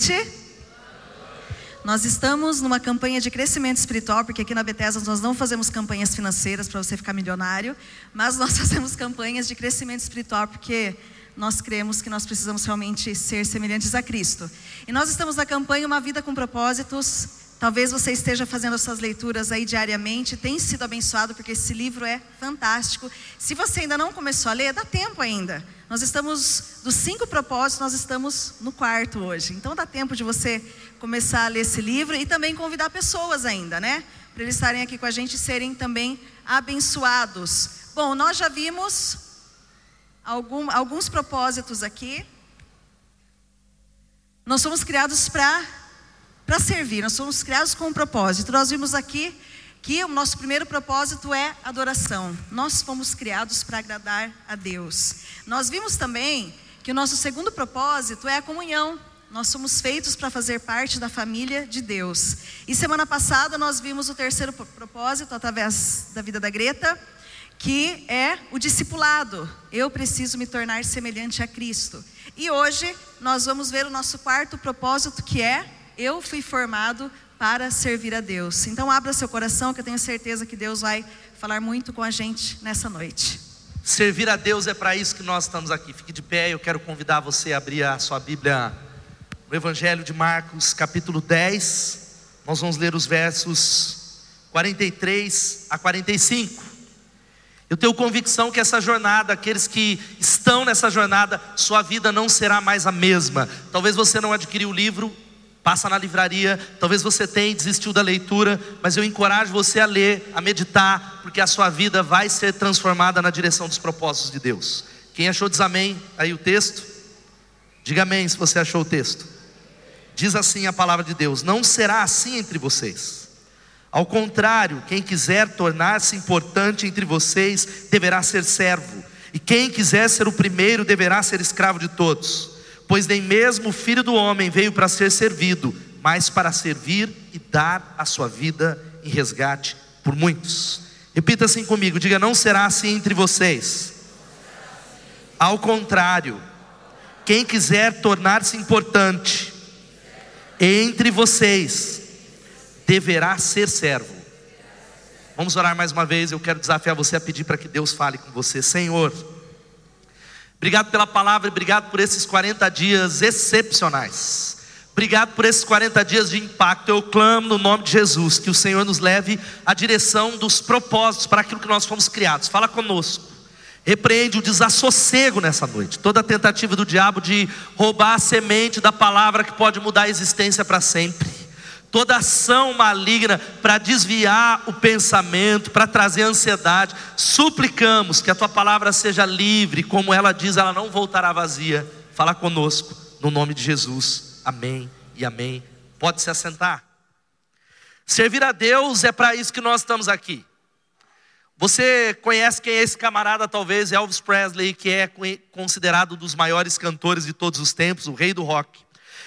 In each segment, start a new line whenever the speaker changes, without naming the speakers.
Noite. Nós estamos numa campanha de crescimento espiritual, porque aqui na Bethesda nós não fazemos campanhas financeiras para você ficar milionário, mas nós fazemos campanhas de crescimento espiritual, porque nós cremos que nós precisamos realmente ser semelhantes a Cristo. E nós estamos na campanha Uma Vida com Propósitos. Talvez você esteja fazendo essas leituras aí diariamente, tem sido abençoado, porque esse livro é fantástico. Se você ainda não começou a ler, dá tempo ainda. Nós estamos, dos cinco propósitos, nós estamos no quarto hoje. Então dá tempo de você começar a ler esse livro e também convidar pessoas ainda, né? Para eles estarem aqui com a gente e serem também abençoados. Bom, nós já vimos algum, alguns propósitos aqui. Nós somos criados para para servir, nós somos criados com um propósito. Nós vimos aqui que o nosso primeiro propósito é adoração. Nós fomos criados para agradar a Deus. Nós vimos também que o nosso segundo propósito é a comunhão. Nós somos feitos para fazer parte da família de Deus. E semana passada nós vimos o terceiro propósito através da vida da Greta, que é o discipulado. Eu preciso me tornar semelhante a Cristo. E hoje nós vamos ver o nosso quarto propósito, que é eu fui formado para servir a Deus. Então abra seu coração que eu tenho certeza que Deus vai falar muito com a gente nessa noite.
Servir a Deus é para isso que nós estamos aqui. Fique de pé, eu quero convidar você a abrir a sua Bíblia no Evangelho de Marcos, capítulo 10. Nós vamos ler os versos 43 a 45. Eu tenho convicção que essa jornada, aqueles que estão nessa jornada, sua vida não será mais a mesma. Talvez você não adquiriu o livro, Passa na livraria, talvez você tenha desistiu da leitura, mas eu encorajo você a ler, a meditar, porque a sua vida vai ser transformada na direção dos propósitos de Deus. Quem achou diz amém aí o texto? Diga amém se você achou o texto. Diz assim a palavra de Deus: Não será assim entre vocês. Ao contrário, quem quiser tornar-se importante entre vocês deverá ser servo, e quem quiser ser o primeiro deverá ser escravo de todos pois nem mesmo o filho do homem veio para ser servido, mas para servir e dar a sua vida em resgate por muitos. Repita assim comigo: diga, não será assim entre vocês. Ao contrário, quem quiser tornar-se importante entre vocês, deverá ser servo. Vamos orar mais uma vez. Eu quero desafiar você a pedir para que Deus fale com você, Senhor. Obrigado pela palavra, obrigado por esses 40 dias excepcionais. Obrigado por esses 40 dias de impacto. Eu clamo no nome de Jesus que o Senhor nos leve à direção dos propósitos para aquilo que nós fomos criados. Fala conosco. Repreende o desassossego nessa noite. Toda tentativa do diabo de roubar a semente da palavra que pode mudar a existência para sempre toda ação maligna para desviar o pensamento, para trazer ansiedade. Suplicamos que a tua palavra seja livre, como ela diz, ela não voltará vazia. Fala conosco, no nome de Jesus. Amém e amém. Pode se assentar. Servir a Deus é para isso que nós estamos aqui. Você conhece quem é esse camarada, talvez, Elvis Presley, que é considerado um dos maiores cantores de todos os tempos, o rei do rock.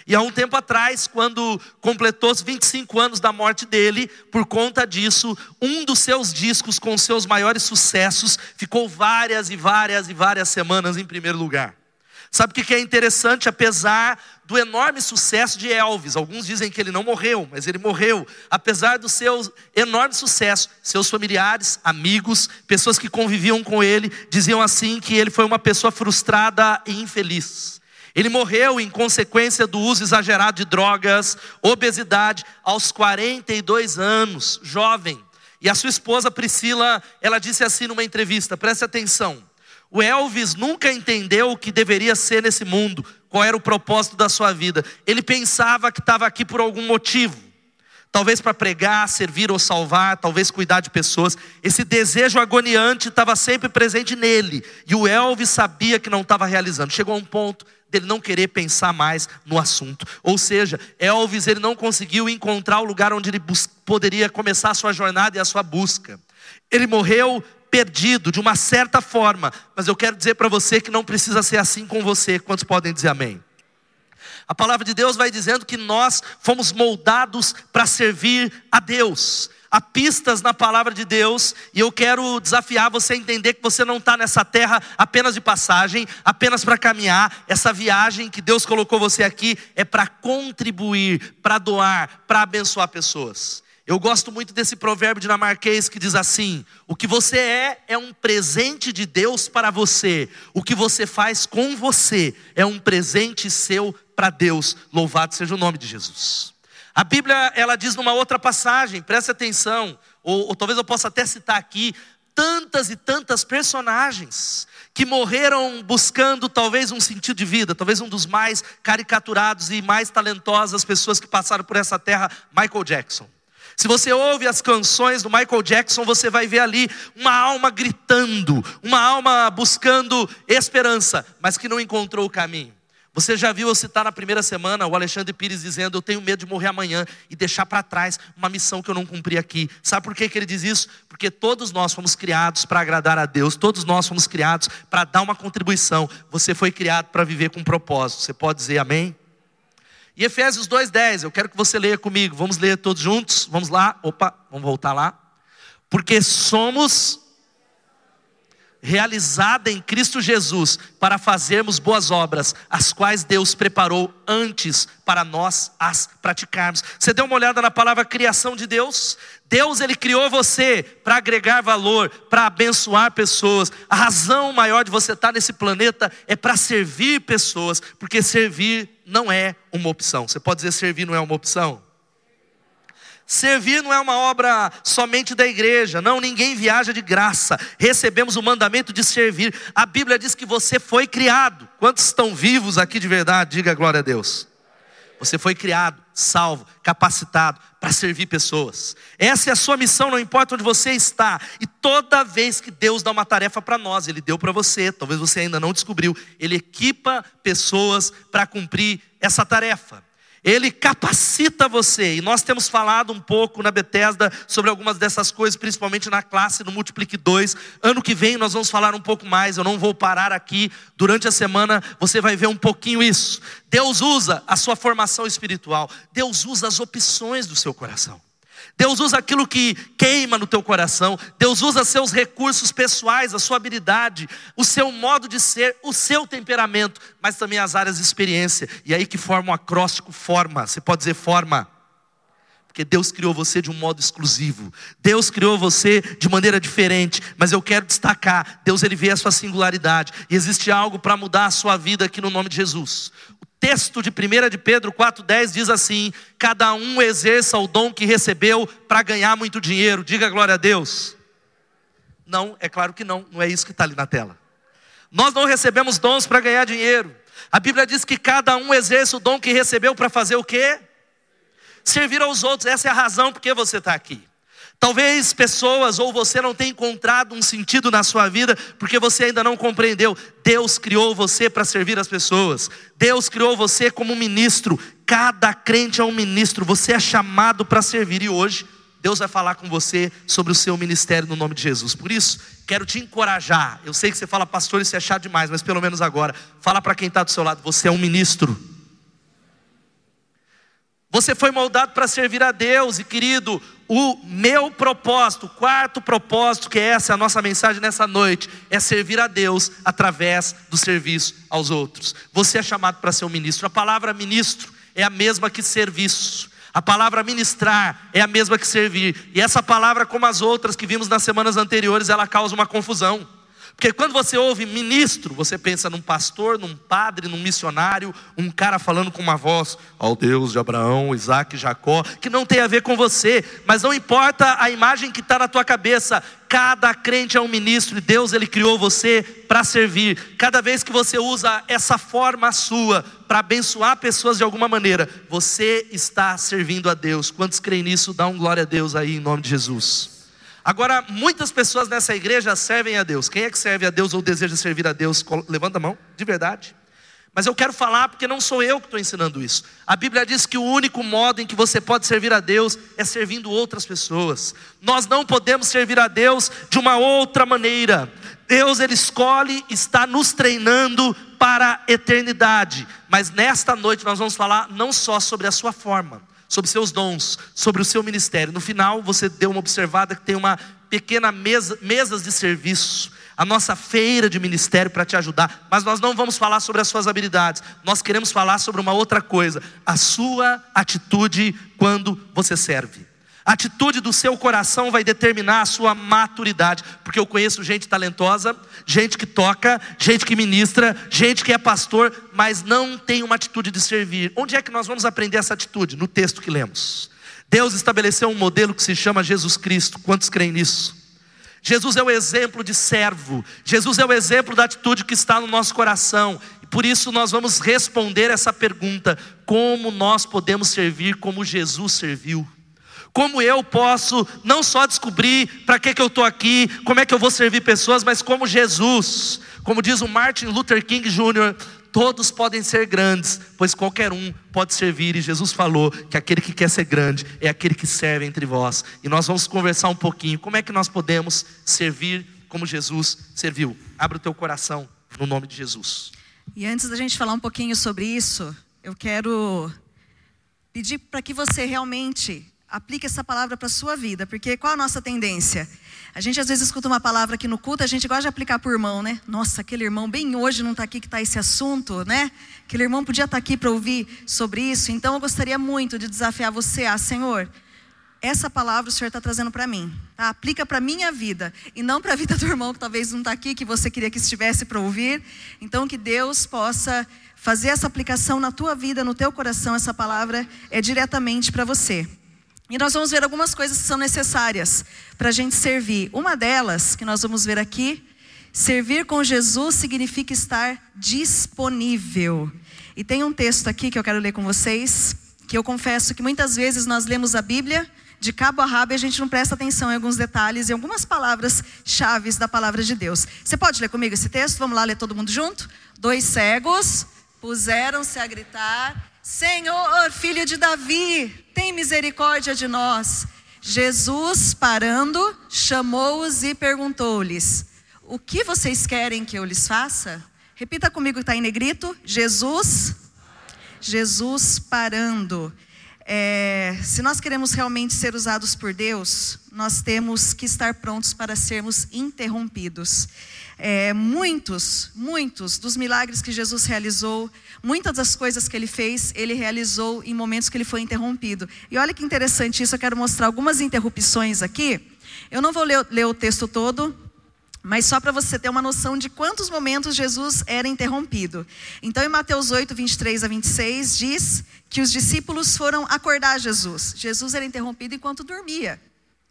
E há um tempo atrás, quando completou os 25 anos da morte dele, por conta disso, um dos seus discos com seus maiores sucessos ficou várias e várias e várias semanas em primeiro lugar. Sabe o que é interessante? Apesar do enorme sucesso de Elvis, alguns dizem que ele não morreu, mas ele morreu. Apesar do seu enorme sucesso, seus familiares, amigos, pessoas que conviviam com ele, diziam assim que ele foi uma pessoa frustrada e infeliz. Ele morreu em consequência do uso exagerado de drogas, obesidade, aos 42 anos, jovem. E a sua esposa Priscila, ela disse assim numa entrevista: preste atenção. O Elvis nunca entendeu o que deveria ser nesse mundo, qual era o propósito da sua vida. Ele pensava que estava aqui por algum motivo. Talvez para pregar, servir ou salvar, talvez cuidar de pessoas. Esse desejo agoniante estava sempre presente nele. E o Elvis sabia que não estava realizando. Chegou a um ponto dele não querer pensar mais no assunto. Ou seja, Elvis ele não conseguiu encontrar o lugar onde ele poderia começar a sua jornada e a sua busca. Ele morreu perdido de uma certa forma, mas eu quero dizer para você que não precisa ser assim com você. Quantos podem dizer amém? A palavra de Deus vai dizendo que nós fomos moldados para servir a Deus. Há pistas na palavra de Deus, e eu quero desafiar você a entender que você não está nessa terra apenas de passagem, apenas para caminhar. Essa viagem que Deus colocou você aqui é para contribuir, para doar, para abençoar pessoas. Eu gosto muito desse provérbio dinamarquês que diz assim: o que você é é um presente de Deus para você, o que você faz com você é um presente seu para Deus. Louvado seja o nome de Jesus. A Bíblia, ela diz numa outra passagem, preste atenção, ou, ou talvez eu possa até citar aqui, tantas e tantas personagens que morreram buscando talvez um sentido de vida, talvez um dos mais caricaturados e mais talentosas pessoas que passaram por essa terra, Michael Jackson. Se você ouve as canções do Michael Jackson, você vai ver ali uma alma gritando, uma alma buscando esperança, mas que não encontrou o caminho. Você já viu eu citar na primeira semana o Alexandre Pires dizendo: Eu tenho medo de morrer amanhã e deixar para trás uma missão que eu não cumpri aqui. Sabe por que, que ele diz isso? Porque todos nós fomos criados para agradar a Deus, todos nós fomos criados para dar uma contribuição. Você foi criado para viver com um propósito. Você pode dizer amém? E Efésios 2,10, eu quero que você leia comigo. Vamos ler todos juntos? Vamos lá? Opa, vamos voltar lá. Porque somos realizada em Cristo Jesus para fazermos boas obras, as quais Deus preparou antes para nós as praticarmos. Você deu uma olhada na palavra criação de Deus? Deus ele criou você para agregar valor, para abençoar pessoas. A razão maior de você estar nesse planeta é para servir pessoas, porque servir não é uma opção. Você pode dizer servir não é uma opção? Servir não é uma obra somente da igreja, não, ninguém viaja de graça. Recebemos o mandamento de servir. A Bíblia diz que você foi criado. Quantos estão vivos aqui de verdade? Diga glória a Deus. Você foi criado, salvo, capacitado para servir pessoas. Essa é a sua missão, não importa onde você está. E toda vez que Deus dá uma tarefa para nós, Ele deu para você, talvez você ainda não descobriu, Ele equipa pessoas para cumprir essa tarefa. Ele capacita você. E nós temos falado um pouco na Bethesda sobre algumas dessas coisas, principalmente na classe no Multiplique 2. Ano que vem nós vamos falar um pouco mais. Eu não vou parar aqui. Durante a semana você vai ver um pouquinho isso. Deus usa a sua formação espiritual. Deus usa as opções do seu coração. Deus usa aquilo que queima no teu coração. Deus usa seus recursos pessoais, a sua habilidade, o seu modo de ser, o seu temperamento, mas também as áreas de experiência. E aí que forma um acróstico forma. Você pode dizer forma. Porque Deus criou você de um modo exclusivo. Deus criou você de maneira diferente, mas eu quero destacar, Deus ele vê a sua singularidade e existe algo para mudar a sua vida aqui no nome de Jesus texto de 1 de Pedro 4,10 diz assim: cada um exerça o dom que recebeu para ganhar muito dinheiro. Diga glória a Deus. Não, é claro que não, não é isso que está ali na tela. Nós não recebemos dons para ganhar dinheiro. A Bíblia diz que cada um exerce o dom que recebeu para fazer o quê? Servir aos outros. Essa é a razão por que você está aqui. Talvez pessoas ou você não tenha encontrado um sentido na sua vida porque você ainda não compreendeu. Deus criou você para servir as pessoas. Deus criou você como ministro. Cada crente é um ministro. Você é chamado para servir e hoje Deus vai falar com você sobre o seu ministério no nome de Jesus. Por isso, quero te encorajar. Eu sei que você fala, pastor, isso é chato demais, mas pelo menos agora, fala para quem está do seu lado: você é um ministro. Você foi moldado para servir a Deus, e querido, o meu propósito, o quarto propósito, que é essa a nossa mensagem nessa noite, é servir a Deus através do serviço aos outros. Você é chamado para ser um ministro. A palavra ministro é a mesma que serviço. A palavra ministrar é a mesma que servir. E essa palavra, como as outras que vimos nas semanas anteriores, ela causa uma confusão. Porque quando você ouve ministro, você pensa num pastor, num padre, num missionário, um cara falando com uma voz ao Deus de Abraão, Isaac e Jacó, que não tem a ver com você, mas não importa a imagem que está na tua cabeça, cada crente é um ministro e Deus ele criou você para servir. Cada vez que você usa essa forma sua para abençoar pessoas de alguma maneira, você está servindo a Deus. Quantos creem nisso? Dá um glória a Deus aí em nome de Jesus. Agora, muitas pessoas nessa igreja servem a Deus. Quem é que serve a Deus ou deseja servir a Deus? Levanta a mão, de verdade. Mas eu quero falar porque não sou eu que estou ensinando isso. A Bíblia diz que o único modo em que você pode servir a Deus é servindo outras pessoas. Nós não podemos servir a Deus de uma outra maneira. Deus ele escolhe, está nos treinando para a eternidade. Mas nesta noite nós vamos falar não só sobre a sua forma, sobre seus dons, sobre o seu ministério. No final, você deu uma observada que tem uma pequena mesa, mesas de serviço, a nossa feira de ministério para te ajudar, mas nós não vamos falar sobre as suas habilidades, nós queremos falar sobre uma outra coisa, a sua atitude quando você serve. A atitude do seu coração vai determinar a sua maturidade, porque eu conheço gente talentosa, gente que toca, gente que ministra, gente que é pastor, mas não tem uma atitude de servir. Onde é que nós vamos aprender essa atitude? No texto que lemos. Deus estabeleceu um modelo que se chama Jesus Cristo. Quantos creem nisso? Jesus é o exemplo de servo, Jesus é o exemplo da atitude que está no nosso coração, e por isso nós vamos responder essa pergunta: como nós podemos servir como Jesus serviu? Como eu posso não só descobrir para que, que eu estou aqui, como é que eu vou servir pessoas, mas como Jesus. Como diz o Martin Luther King Jr., todos podem ser grandes, pois qualquer um pode servir. E Jesus falou que aquele que quer ser grande é aquele que serve entre vós. E nós vamos conversar um pouquinho. Como é que nós podemos servir como Jesus serviu? Abre o teu coração no nome de Jesus.
E antes da gente falar um pouquinho sobre isso, eu quero pedir para que você realmente aplique essa palavra para a sua vida, porque qual a nossa tendência? A gente às vezes escuta uma palavra aqui no culto, a gente gosta de aplicar por irmão, né? Nossa, aquele irmão bem hoje não está aqui que está esse assunto, né? Aquele irmão podia estar tá aqui para ouvir sobre isso. Então eu gostaria muito de desafiar você a, Senhor, essa palavra o Senhor está trazendo para mim, tá? Aplica para minha vida e não para a vida do irmão que talvez não está aqui, que você queria que estivesse para ouvir. Então que Deus possa fazer essa aplicação na tua vida, no teu coração. Essa palavra é diretamente para você. E nós vamos ver algumas coisas que são necessárias para a gente servir. Uma delas, que nós vamos ver aqui, servir com Jesus significa estar disponível. E tem um texto aqui que eu quero ler com vocês, que eu confesso que muitas vezes nós lemos a Bíblia de cabo a rabo e a gente não presta atenção em alguns detalhes e algumas palavras chaves da palavra de Deus. Você pode ler comigo esse texto? Vamos lá ler todo mundo junto? Dois cegos puseram-se a gritar Senhor, filho de Davi, tem misericórdia de nós. Jesus, parando, chamou-os e perguntou-lhes: O que vocês querem que eu lhes faça? Repita comigo que está em negrito. Jesus, Jesus parando. É, se nós queremos realmente ser usados por Deus, nós temos que estar prontos para sermos interrompidos. É, muitos, muitos dos milagres que Jesus realizou, muitas das coisas que ele fez, ele realizou em momentos que ele foi interrompido. E olha que interessante isso, eu quero mostrar algumas interrupções aqui. Eu não vou ler, ler o texto todo, mas só para você ter uma noção de quantos momentos Jesus era interrompido. Então, em Mateus 8, 23 a 26, diz que os discípulos foram acordar Jesus. Jesus era interrompido enquanto dormia.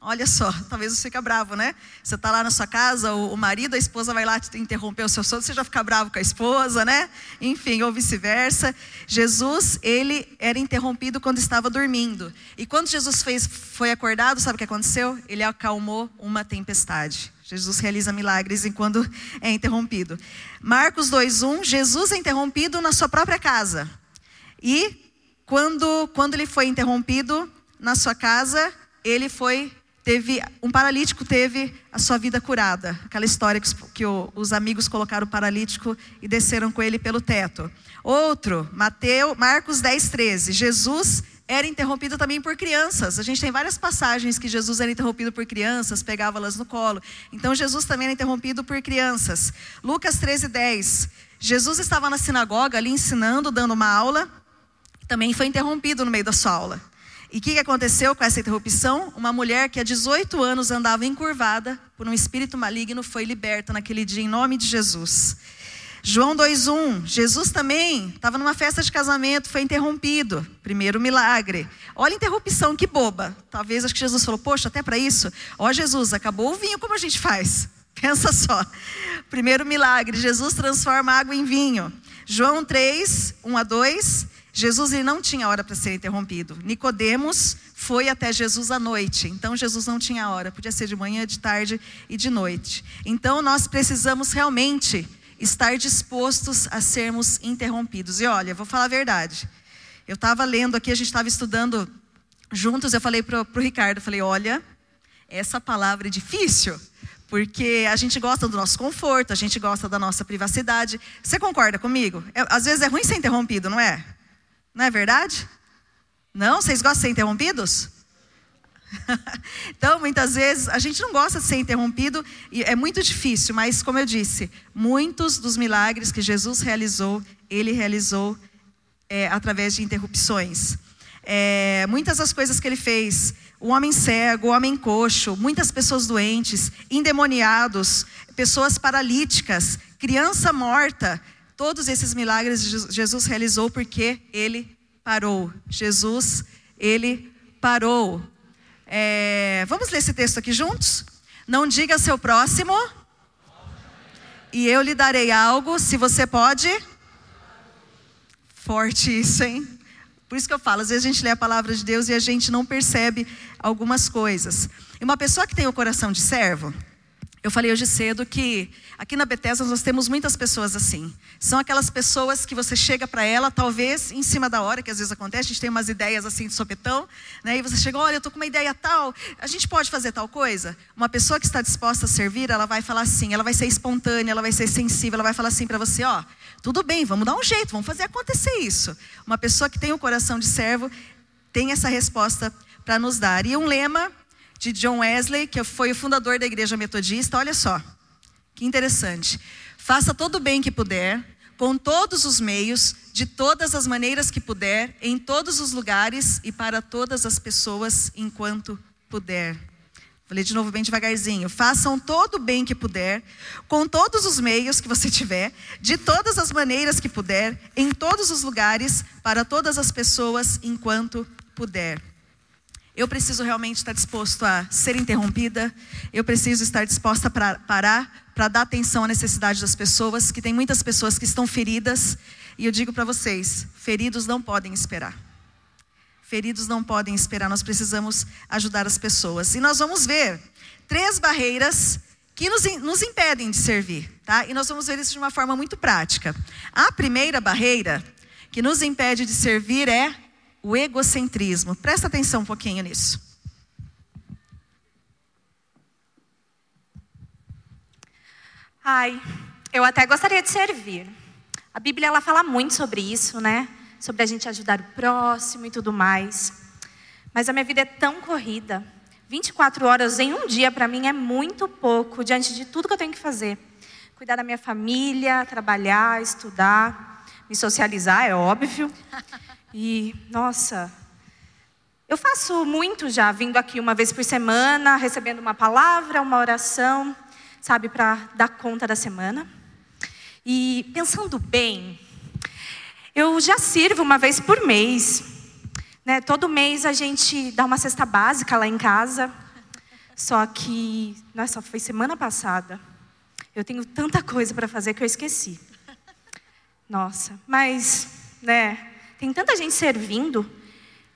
Olha só, talvez você fique bravo, né? Você está lá na sua casa, o, marido, a esposa vai lá te interromper o seu sono, você já fica bravo com a esposa, né? Enfim, ou vice-versa. Jesus, ele era interrompido quando estava dormindo. E quando Jesus fez, foi acordado, sabe o que aconteceu? Ele acalmou uma tempestade. Jesus realiza milagres enquanto é interrompido. Marcos 2:1, Jesus é interrompido na sua própria casa. E quando quando ele foi interrompido na sua casa, ele foi teve um paralítico teve a sua vida curada. Aquela história que, que o, os amigos colocaram o paralítico e desceram com ele pelo teto. Outro, Mateus, Marcos 10, 13. Jesus era interrompido também por crianças. A gente tem várias passagens que Jesus era interrompido por crianças, pegava-las no colo. Então Jesus também era interrompido por crianças. Lucas 13, 10. Jesus estava na sinagoga ali ensinando, dando uma aula. Também foi interrompido no meio da sua aula. E o que, que aconteceu com essa interrupção? Uma mulher que há 18 anos andava encurvada por um espírito maligno foi liberta naquele dia em nome de Jesus. João 2:1, Jesus também estava numa festa de casamento, foi interrompido. Primeiro milagre. Olha a interrupção, que boba. Talvez acho que Jesus falou: "Poxa, até para isso, ó Jesus, acabou o vinho, como a gente faz?" Pensa só. Primeiro milagre, Jesus transforma água em vinho. João 3, 1 a 2, Jesus ele não tinha hora para ser interrompido. Nicodemos foi até Jesus à noite. Então Jesus não tinha hora, podia ser de manhã, de tarde e de noite. Então nós precisamos realmente estar dispostos a sermos interrompidos. E olha, vou falar a verdade. Eu estava lendo aqui, a gente estava estudando juntos, eu falei para o Ricardo, falei, olha, essa palavra é difícil, porque a gente gosta do nosso conforto, a gente gosta da nossa privacidade. Você concorda comigo? É, às vezes é ruim ser interrompido, não é? Não é verdade? Não? Vocês gostam de ser interrompidos? então, muitas vezes, a gente não gosta de ser interrompido e é muito difícil, mas, como eu disse, muitos dos milagres que Jesus realizou, ele realizou é, através de interrupções. É, muitas das coisas que ele fez, o homem cego, o homem coxo, muitas pessoas doentes, endemoniados, pessoas paralíticas, criança morta, todos esses milagres Jesus realizou porque ele parou. Jesus, ele parou. É, vamos ler esse texto aqui juntos? Não diga seu próximo, e eu lhe darei algo, se você pode. Forte isso, hein? Por isso que eu falo, às vezes a gente lê a palavra de Deus e a gente não percebe algumas coisas. E uma pessoa que tem o coração de servo, eu falei hoje cedo que aqui na Bethesda nós temos muitas pessoas assim. São aquelas pessoas que você chega para ela, talvez em cima da hora, que às vezes acontece, a gente tem umas ideias assim de sopetão, né? E você chega, olha, eu tô com uma ideia tal, a gente pode fazer tal coisa? Uma pessoa que está disposta a servir, ela vai falar assim, ela vai ser espontânea, ela vai ser sensível, ela vai falar assim para você, ó, tudo bem, vamos dar um jeito, vamos fazer acontecer isso. Uma pessoa que tem o um coração de servo tem essa resposta para nos dar. E um lema de John Wesley, que foi o fundador da igreja metodista, olha só, que interessante. Faça todo o bem que puder, com todos os meios, de todas as maneiras que puder, em todos os lugares e para todas as pessoas enquanto puder. Falei de novo bem devagarzinho. Façam todo o bem que puder, com todos os meios que você tiver, de todas as maneiras que puder, em todos os lugares, para todas as pessoas, enquanto puder. Eu preciso realmente estar disposto a ser interrompida, eu preciso estar disposta a parar, para dar atenção à necessidade das pessoas, que tem muitas pessoas que estão feridas, e eu digo para vocês: feridos não podem esperar. Feridos não podem esperar, nós precisamos ajudar as pessoas. E nós vamos ver três barreiras que nos, nos impedem de servir, tá? E nós vamos ver isso de uma forma muito prática. A primeira barreira que nos impede de servir é o egocentrismo. Presta atenção um pouquinho nisso.
Ai, eu até gostaria de servir. A Bíblia ela fala muito sobre isso, né? sobre a gente ajudar o próximo e tudo mais. Mas a minha vida é tão corrida. 24 horas em um dia para mim é muito pouco diante de tudo que eu tenho que fazer. Cuidar da minha família, trabalhar, estudar, me socializar, é óbvio. E, nossa, eu faço muito já, vindo aqui uma vez por semana, recebendo uma palavra, uma oração, sabe, para dar conta da semana. E pensando bem, eu já sirvo uma vez por mês. Né? Todo mês a gente dá uma cesta básica lá em casa. Só que, nossa, foi semana passada. Eu tenho tanta coisa para fazer que eu esqueci. Nossa, mas, né, tem tanta gente servindo,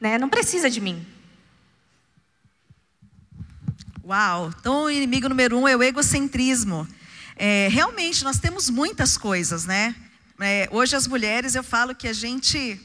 né, não precisa de mim.
Uau, então o inimigo número um é o egocentrismo. É, realmente, nós temos muitas coisas, né? É, hoje as mulheres eu falo que a gente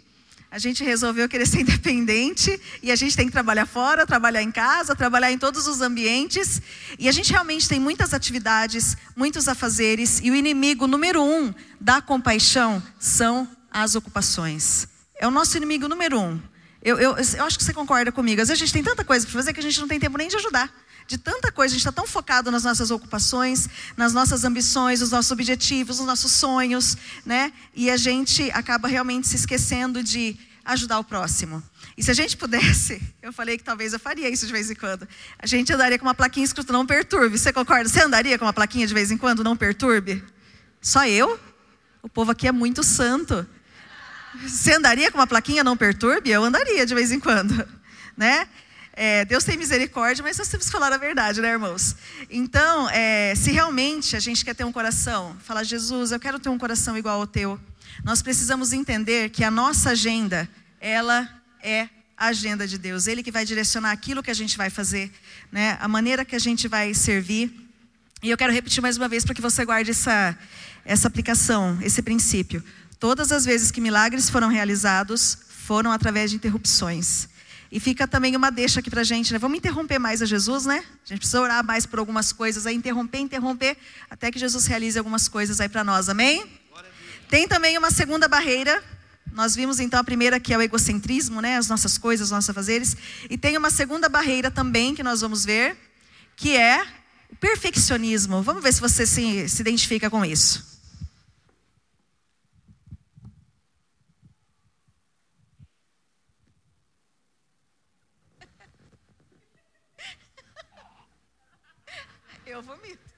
a gente resolveu querer ser independente e a gente tem que trabalhar fora, trabalhar em casa, trabalhar em todos os ambientes. E a gente realmente tem muitas atividades, muitos afazeres. E o inimigo número um da compaixão são as ocupações. É o nosso inimigo número um. Eu, eu, eu acho que você concorda comigo. Às vezes a gente tem tanta coisa para fazer que a gente não tem tempo nem de ajudar de tanta coisa, a gente está tão focado nas nossas ocupações, nas nossas ambições, nos nossos objetivos, nos nossos sonhos, né? E a gente acaba realmente se esquecendo de ajudar o próximo. E se a gente pudesse, eu falei que talvez eu faria isso de vez em quando, a gente andaria com uma plaquinha escrito não perturbe. Você concorda? Você andaria com uma plaquinha de vez em quando, não perturbe? Só eu? O povo aqui é muito santo. Você andaria com uma plaquinha não perturbe? Eu andaria de vez em quando, né? É, Deus tem misericórdia, mas nós temos que falar a verdade, né, irmãos? Então, é, se realmente a gente quer ter um coração, falar, Jesus, eu quero ter um coração igual ao teu, nós precisamos entender que a nossa agenda, ela é a agenda de Deus. Ele que vai direcionar aquilo que a gente vai fazer, né? a maneira que a gente vai servir. E eu quero repetir mais uma vez para que você guarde essa, essa aplicação, esse princípio. Todas as vezes que milagres foram realizados, foram através de interrupções. E fica também uma deixa aqui para a gente, né? Vamos interromper mais a Jesus, né? A gente precisa orar mais por algumas coisas, aí interromper, interromper, até que Jesus realize algumas coisas aí para nós, amém? Tem também uma segunda barreira Nós vimos então a primeira que é o egocentrismo, né? As nossas coisas, os nossos afazeres. E tem uma segunda barreira também que nós vamos ver, que é o perfeccionismo. Vamos ver se você se, se identifica com isso. Eu vomito.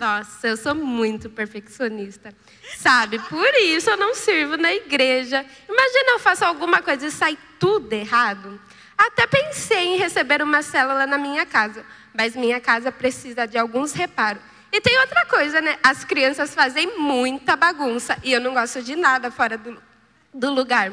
Nossa, eu sou muito perfeccionista. Sabe, por isso eu não sirvo na igreja. Imagina eu faço alguma coisa e sai tudo errado. Até pensei em receber uma célula na minha casa, mas minha casa precisa de alguns reparos. E tem outra coisa, né? As crianças fazem muita bagunça e eu não gosto de nada fora do, do lugar.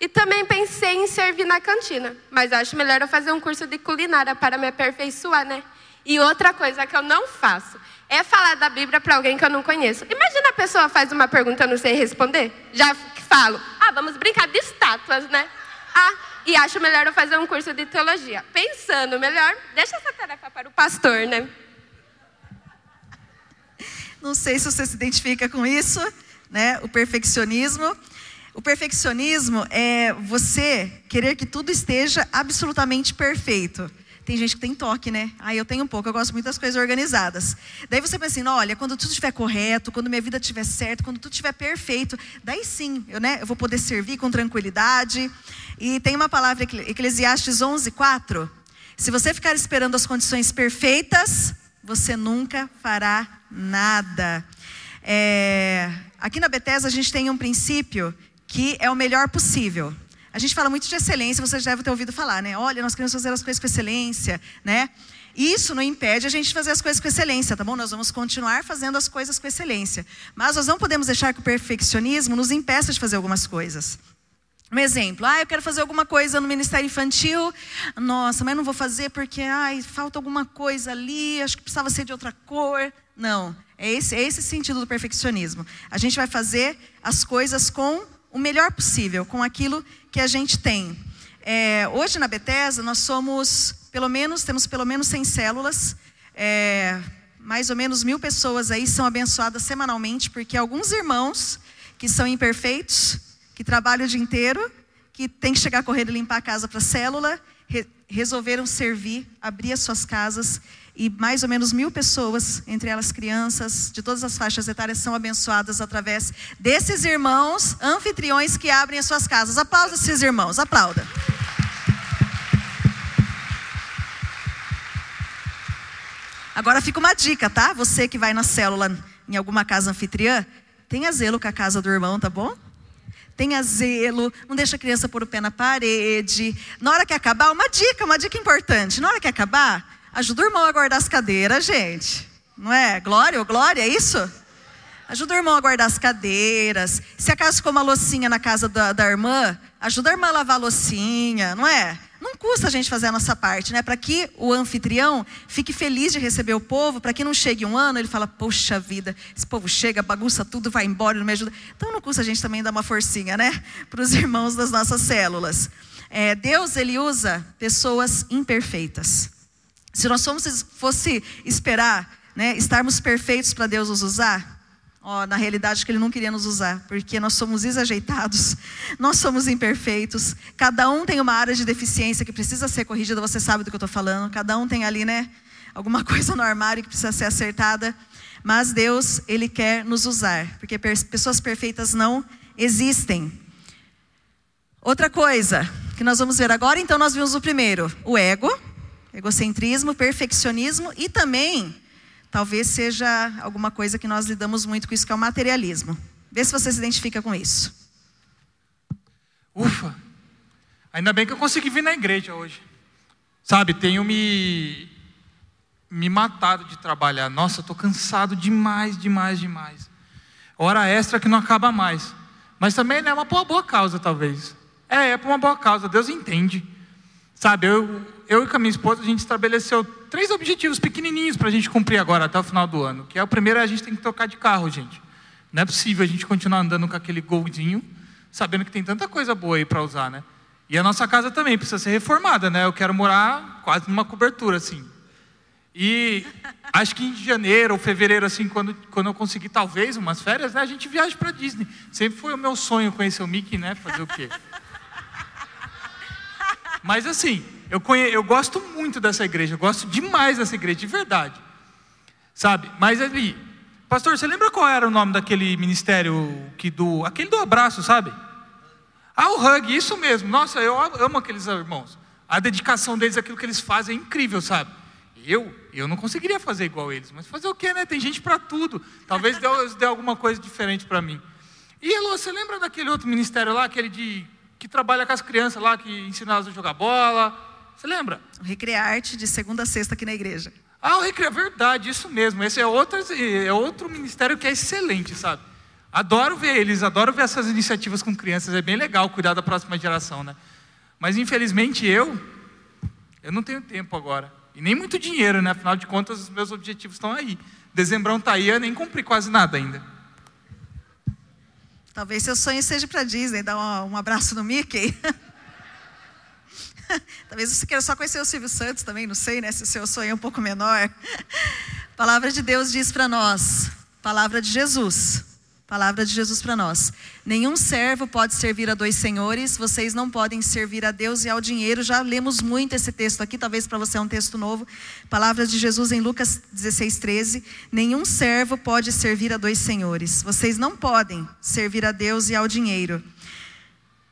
E também pensei em servir na cantina, mas acho melhor eu fazer um curso de culinária para me aperfeiçoar, né? E outra coisa que eu não faço é falar da Bíblia para alguém que eu não conheço. Imagina a pessoa faz uma pergunta eu não sei responder. Já falo, ah, vamos brincar de estátuas, né? Ah, e acho melhor eu fazer um curso de teologia. Pensando melhor, deixa essa tarefa para o pastor, né?
Não sei se você se identifica com isso, né? O perfeccionismo. O perfeccionismo é você querer que tudo esteja absolutamente perfeito. Tem gente que tem toque, né? Ah, eu tenho um pouco, eu gosto muito das coisas organizadas. Daí você pensa assim, olha, quando tudo estiver correto, quando minha vida estiver certa, quando tudo estiver perfeito, daí sim, eu, né, eu vou poder servir com tranquilidade. E tem uma palavra, Eclesiastes 11, 4. Se você ficar esperando as condições perfeitas, você nunca fará nada. É, aqui na Bethesda a gente tem um princípio que é o melhor possível. A gente fala muito de excelência, vocês devem ter ouvido falar, né? Olha, nós queremos fazer as coisas com excelência, né? Isso não impede a gente fazer as coisas com excelência, tá bom? Nós vamos continuar fazendo as coisas com excelência. Mas nós não podemos deixar que o perfeccionismo nos impeça de fazer algumas coisas. Um exemplo, ah, eu quero fazer alguma coisa no Ministério Infantil, nossa, mas não vou fazer porque ai, falta alguma coisa ali, acho que precisava ser de outra cor. Não, é esse, é esse sentido do perfeccionismo. A gente vai fazer as coisas com o melhor possível, com aquilo que a gente tem. É, hoje na Bethesda nós somos, pelo menos, temos pelo menos 100 células, é, mais ou menos mil pessoas aí são abençoadas semanalmente, porque alguns irmãos que são imperfeitos, que trabalham o dia inteiro, que tem que chegar correndo e limpar a casa para a célula, re, resolveram servir, abrir as suas casas e mais ou menos mil pessoas, entre elas crianças, de todas as faixas etárias, são abençoadas através desses irmãos anfitriões que abrem as suas casas. Aplauda esses irmãos, aplauda. Agora fica uma dica, tá? Você que vai na célula em alguma casa anfitriã, tenha zelo com a casa do irmão, tá bom? Tenha zelo, não deixa a criança pôr o pé na parede. Na hora que acabar, uma dica, uma dica importante. Na hora que acabar, Ajuda o irmão a guardar as cadeiras, gente. Não é? Glória ou glória, é isso? Ajuda o irmão a guardar as cadeiras. Se acaso ficou uma loucinha na casa da, da irmã, ajuda a irmã a lavar a loucinha, não é? Não custa a gente fazer a nossa parte, né? Para que o anfitrião fique feliz de receber o povo, para que não chegue um ano, ele fala, poxa vida, esse povo chega, bagunça tudo, vai embora, não me ajuda. Então não custa a gente também dar uma forcinha, né? Para os irmãos das nossas células. É, Deus, ele usa pessoas imperfeitas. Se nós fomos, fosse esperar né, estarmos perfeitos para Deus nos usar, ó, na realidade que Ele não queria nos usar, porque nós somos desajeitados, nós somos imperfeitos, cada um tem uma área de deficiência que precisa ser corrigida, você sabe do que eu estou falando, cada um tem ali, né, alguma coisa no armário que precisa ser acertada, mas Deus, Ele quer nos usar, porque pessoas perfeitas não existem. Outra coisa que nós vamos ver agora, então nós vimos o primeiro, o ego, egocentrismo, perfeccionismo e também, talvez seja alguma coisa que nós lidamos muito com isso, que é o materialismo. Vê se você se identifica com isso.
Ufa! Ainda bem que eu consegui vir na igreja hoje. Sabe, tenho me, me matado de trabalhar. Nossa, estou cansado demais, demais, demais. Hora extra que não acaba mais. Mas também né, é uma boa causa, talvez. É, é para uma boa causa, Deus entende. Sabe, eu, eu e com a minha esposa, a gente estabeleceu três objetivos pequenininhos para a gente cumprir agora, até o final do ano. Que é o primeiro, é a gente tem que trocar de carro, gente. Não é possível a gente continuar andando com aquele goldinho, sabendo que tem tanta coisa boa aí para usar, né? E a nossa casa também precisa ser reformada, né? Eu quero morar quase numa cobertura, assim. E acho que em janeiro ou fevereiro, assim, quando, quando eu conseguir talvez umas férias, né, a gente viaja para Disney. Sempre foi o meu sonho conhecer o Mickey, né? Fazer o quê? Mas assim, eu, conhe... eu gosto muito dessa igreja, eu gosto demais dessa igreja, de verdade. Sabe? Mas ali, pastor, você lembra qual era o nome daquele ministério que do. aquele do abraço, sabe? Ah, o hug, isso mesmo. Nossa, eu amo aqueles irmãos. A dedicação deles, aquilo que eles fazem é incrível, sabe? Eu, eu não conseguiria fazer igual eles, mas fazer o quê, né? Tem gente para tudo. Talvez Deus dê alguma coisa diferente para mim. E Elô, você lembra daquele outro ministério lá, aquele de que trabalha com as crianças lá, que ensina elas a jogar bola? Você lembra?
O Recrearte de segunda a sexta aqui na igreja.
Ah, o Recrear, verdade, isso mesmo. Esse é outro, é outro ministério que é excelente, sabe? Adoro ver eles, adoro ver essas iniciativas com crianças, é bem legal cuidar da próxima geração, né? Mas infelizmente eu, eu não tenho tempo agora. E nem muito dinheiro, né? Afinal de contas, os meus objetivos estão aí. Dezembrão está aí, eu nem cumpri quase nada ainda.
Talvez seu sonho seja para Disney, dar um, abraço no Mickey. Talvez você queira só conhecer o Silvio Santos também, não sei, né? Se o seu sonho é um pouco menor. A palavra de Deus diz para nós, palavra de Jesus, palavra de Jesus para nós. Nenhum servo pode servir a dois senhores, vocês não podem servir a Deus e ao dinheiro. Já lemos muito esse texto aqui, talvez para você é um texto novo. Palavra de Jesus em Lucas 16, 13. Nenhum servo pode servir a dois senhores. Vocês não podem servir a Deus e ao dinheiro.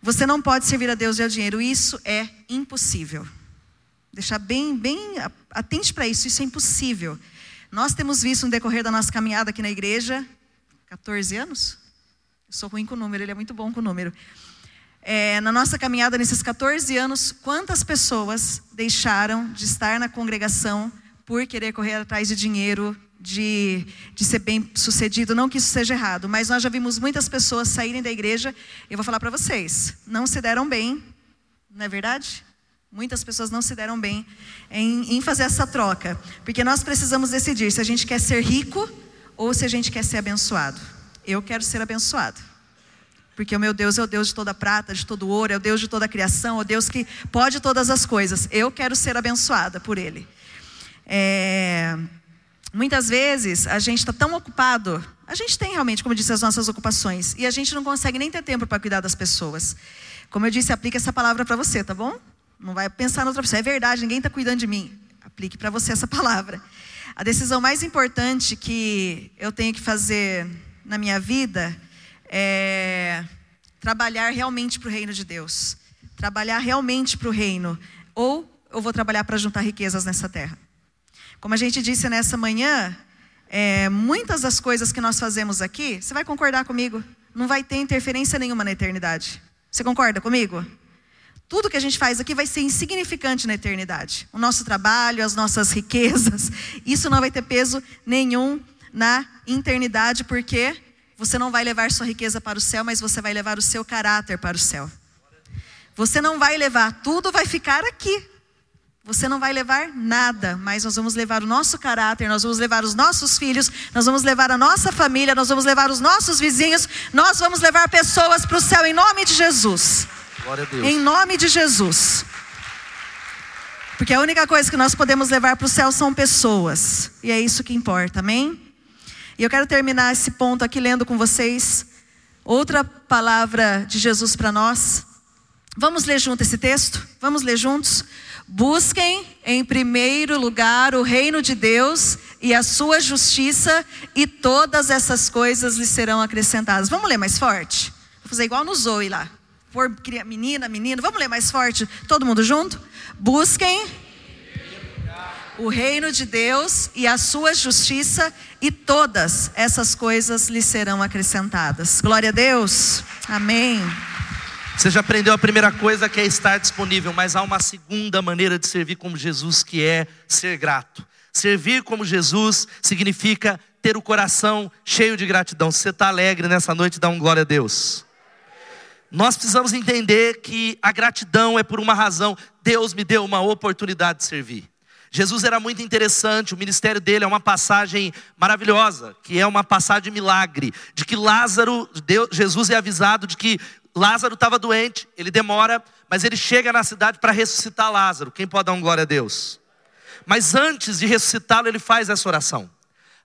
Você não pode servir a Deus e ao dinheiro, isso é impossível. Deixar bem, bem atente para isso, isso é impossível. Nós temos visto no decorrer da nossa caminhada aqui na igreja, 14 anos? Eu sou ruim com o número, ele é muito bom com o número. É, na nossa caminhada nesses 14 anos, quantas pessoas deixaram de estar na congregação por querer correr atrás de dinheiro, de, de ser bem sucedido. Não que isso seja errado, mas nós já vimos muitas pessoas saírem da igreja. Eu vou falar para vocês, não se deram bem, não é verdade? Muitas pessoas não se deram bem em, em fazer essa troca, porque nós precisamos decidir se a gente quer ser rico ou se a gente quer ser abençoado. Eu quero ser abençoado. Porque o meu Deus é o Deus de toda prata, de todo ouro, é o Deus de toda criação, é o Deus que pode todas as coisas. Eu quero ser abençoada por Ele. É, Muitas vezes a gente está tão ocupado, a gente tem realmente, como eu disse, as nossas ocupações, e a gente não consegue nem ter tempo para cuidar das pessoas. Como eu disse, aplique essa palavra para você, tá bom? Não vai pensar na outra pessoa, é verdade, ninguém está cuidando de mim. Aplique para você essa palavra. A decisão mais importante que eu tenho que fazer na minha vida é trabalhar realmente para o reino de Deus. Trabalhar realmente para o reino. Ou eu vou trabalhar para juntar riquezas nessa terra. Como a gente disse nessa manhã, é, muitas das coisas que nós fazemos aqui, você vai concordar comigo, não vai ter interferência nenhuma na eternidade. Você concorda comigo? Tudo que a gente faz aqui vai ser insignificante na eternidade. O nosso trabalho, as nossas riquezas, isso não vai ter peso nenhum na eternidade, porque você não vai levar sua riqueza para o céu, mas você vai levar o seu caráter para o céu. Você não vai levar, tudo vai ficar aqui. Você não vai levar nada, mas nós vamos levar o nosso caráter, nós vamos levar os nossos filhos, nós vamos levar a nossa família, nós vamos levar os nossos vizinhos, nós vamos levar pessoas para o céu em nome de Jesus. Em nome de Jesus. Porque a única coisa que nós podemos levar para o céu são pessoas, e é isso que importa, amém? E eu quero terminar esse ponto aqui lendo com vocês outra palavra de Jesus para nós. Vamos ler junto esse texto? Vamos ler juntos? Busquem em primeiro lugar o reino de Deus e a sua justiça, e todas essas coisas lhe serão acrescentadas. Vamos ler mais forte? Vou fazer igual no Zoe lá. Por menina, menino, vamos ler mais forte? Todo mundo junto? Busquem o reino de Deus e a sua justiça, e todas essas coisas lhe serão acrescentadas. Glória a Deus. Amém.
Você já aprendeu a primeira coisa que é estar disponível, mas há uma segunda maneira de servir como Jesus, que é ser grato. Servir como Jesus significa ter o coração cheio de gratidão. Se você está alegre nessa noite, dá um glória a Deus. Nós precisamos entender que a gratidão é por uma razão. Deus me deu uma oportunidade de servir. Jesus era muito interessante, o ministério dele é uma passagem maravilhosa, que é uma passagem de milagre, de que Lázaro, Deus, Jesus é avisado de que Lázaro estava doente, ele demora, mas ele chega na cidade para ressuscitar Lázaro. Quem pode dar um glória a Deus? Mas antes de ressuscitá-lo, ele faz essa oração.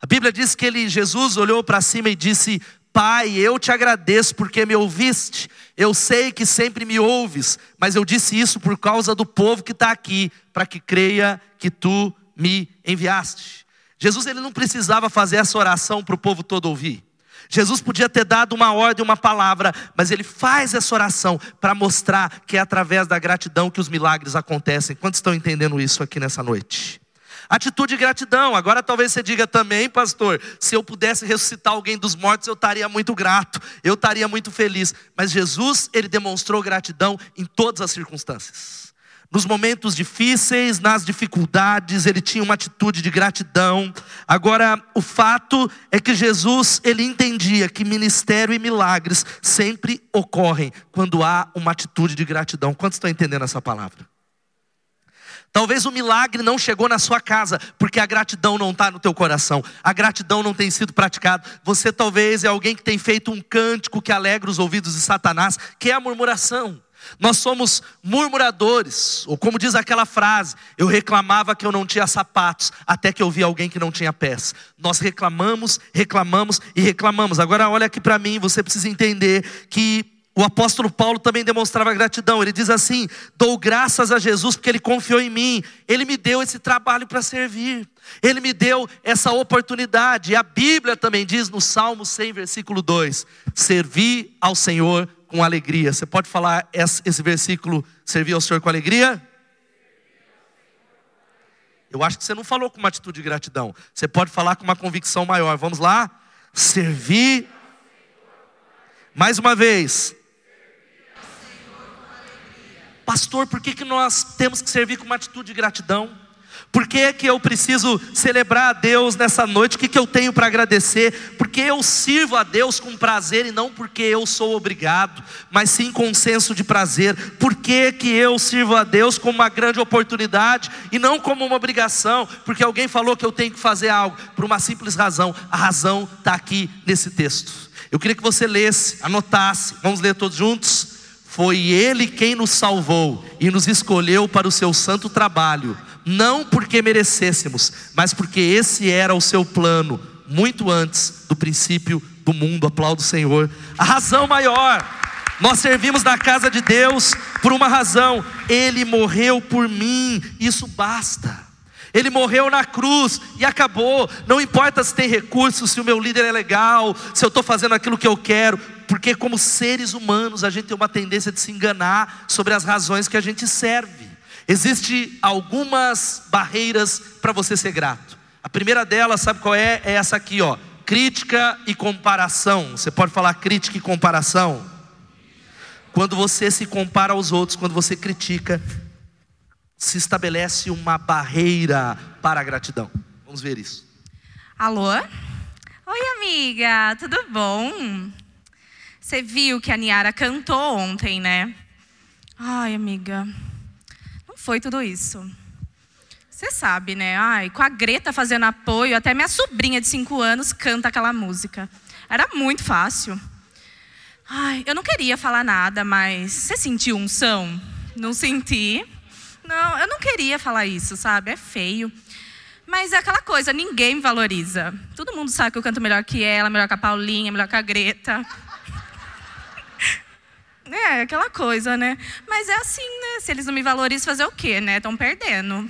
A Bíblia diz que ele, Jesus olhou para cima e disse: Pai, eu te agradeço porque me ouviste. Eu sei que sempre me ouves, mas eu disse isso por causa do povo que está aqui, para que creia que tu me enviaste. Jesus ele não precisava fazer essa oração para o povo todo ouvir. Jesus podia ter dado uma ordem, uma palavra, mas ele faz essa oração para mostrar que é através da gratidão que os milagres acontecem. Quantos estão entendendo isso aqui nessa noite? Atitude de gratidão. Agora talvez você diga também, pastor, se eu pudesse ressuscitar alguém dos mortos, eu estaria muito grato, eu estaria muito feliz. Mas Jesus, ele demonstrou gratidão em todas as circunstâncias. Nos momentos difíceis, nas dificuldades, ele tinha uma atitude de gratidão. Agora, o fato é que Jesus, ele entendia que ministério e milagres sempre ocorrem quando há uma atitude de gratidão. Quantos estão entendendo essa palavra? Talvez o milagre não chegou na sua casa, porque a gratidão não está no teu coração, a gratidão não tem sido praticada. Você talvez é alguém que tem feito um cântico que alegra os ouvidos de Satanás, que é a murmuração. Nós somos murmuradores, ou como diz aquela frase, eu reclamava que eu não tinha sapatos, até que eu vi alguém que não tinha pés. Nós reclamamos, reclamamos e reclamamos. Agora olha aqui para mim, você precisa entender que o apóstolo Paulo também demonstrava gratidão. Ele diz assim: dou graças a Jesus porque ele confiou em mim. Ele me deu esse trabalho para servir. Ele me deu essa oportunidade. E a Bíblia também diz no Salmo 100, versículo 2: servir ao Senhor com alegria. Você pode falar esse versículo, servir ao Senhor com alegria? Eu acho que você não falou com uma atitude de gratidão. Você pode falar com uma convicção maior. Vamos lá? Servir. Mais uma vez. Pastor, por que, que nós temos que servir com uma atitude de gratidão? Por que, que eu preciso celebrar a Deus nessa noite? O que, que eu tenho para agradecer? Porque eu sirvo a Deus com prazer e não porque eu sou obrigado, mas sim com um senso de prazer. Por que, que eu sirvo a Deus como uma grande oportunidade e não como uma obrigação? Porque alguém falou que eu tenho que fazer algo, por uma simples razão. A razão está aqui nesse texto. Eu queria que você lesse, anotasse. Vamos ler todos juntos? Foi Ele quem nos salvou e nos escolheu para o seu santo trabalho não porque merecêssemos, mas porque esse era o seu plano, muito antes do princípio do mundo. Aplaudo o Senhor. A razão maior, nós servimos na casa de Deus por uma razão: Ele morreu por mim, isso basta. Ele morreu na cruz e acabou. Não importa se tem recursos, se o meu líder é legal, se eu estou fazendo aquilo que eu quero, porque, como seres humanos, a gente tem uma tendência de se enganar sobre as razões que a gente serve. Existem algumas barreiras para você ser grato. A primeira delas, sabe qual é? É essa aqui, ó. Crítica e comparação. Você pode falar crítica e comparação? Quando você se compara aos outros, quando você critica, se estabelece uma barreira para a gratidão. Vamos ver isso.
Alô? Oi, amiga, tudo bom? Você viu que a Niara cantou ontem, né? Ai, amiga, foi tudo isso? Você sabe, né? Ai, com a Greta fazendo apoio, até minha sobrinha de 5 anos canta aquela música. Era muito fácil. Ai, eu não queria falar nada, mas você sentiu unção? Não senti. Não, eu não queria falar isso, sabe? É feio. Mas é aquela coisa, ninguém me valoriza. Todo mundo sabe que eu canto melhor que ela, melhor que a Paulinha, melhor que a Greta. É, aquela coisa, né? Mas é assim, né? Se eles não me valorizam, fazer o quê, né? Estão perdendo.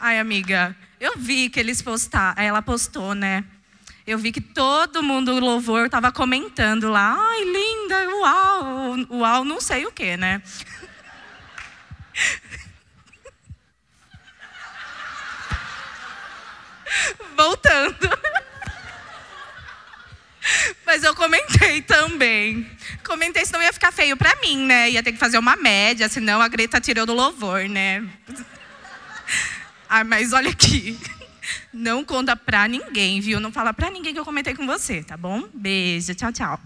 Ai, amiga, eu vi que eles postaram. Ela postou, né? Eu vi que todo mundo do louvor estava comentando lá. Ai, linda, uau, uau, não sei o quê, né? Voltando. Mas eu comentei também. Comentei, senão ia ficar feio pra mim, né? Ia ter que fazer uma média, senão a Greta tirou do louvor, né? Ah, mas olha aqui. Não conta pra ninguém, viu? Não fala pra ninguém que eu comentei com você, tá bom? Beijo, tchau, tchau.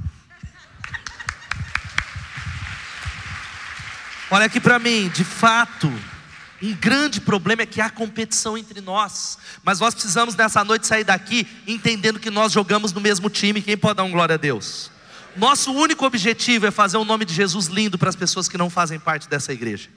Olha aqui para mim, de fato, um grande problema é que há competição entre nós, mas nós precisamos nessa noite sair daqui entendendo que nós jogamos no mesmo time. Quem pode dar um glória a Deus? Nosso único objetivo é fazer o nome de Jesus lindo para as pessoas que não fazem parte dessa igreja.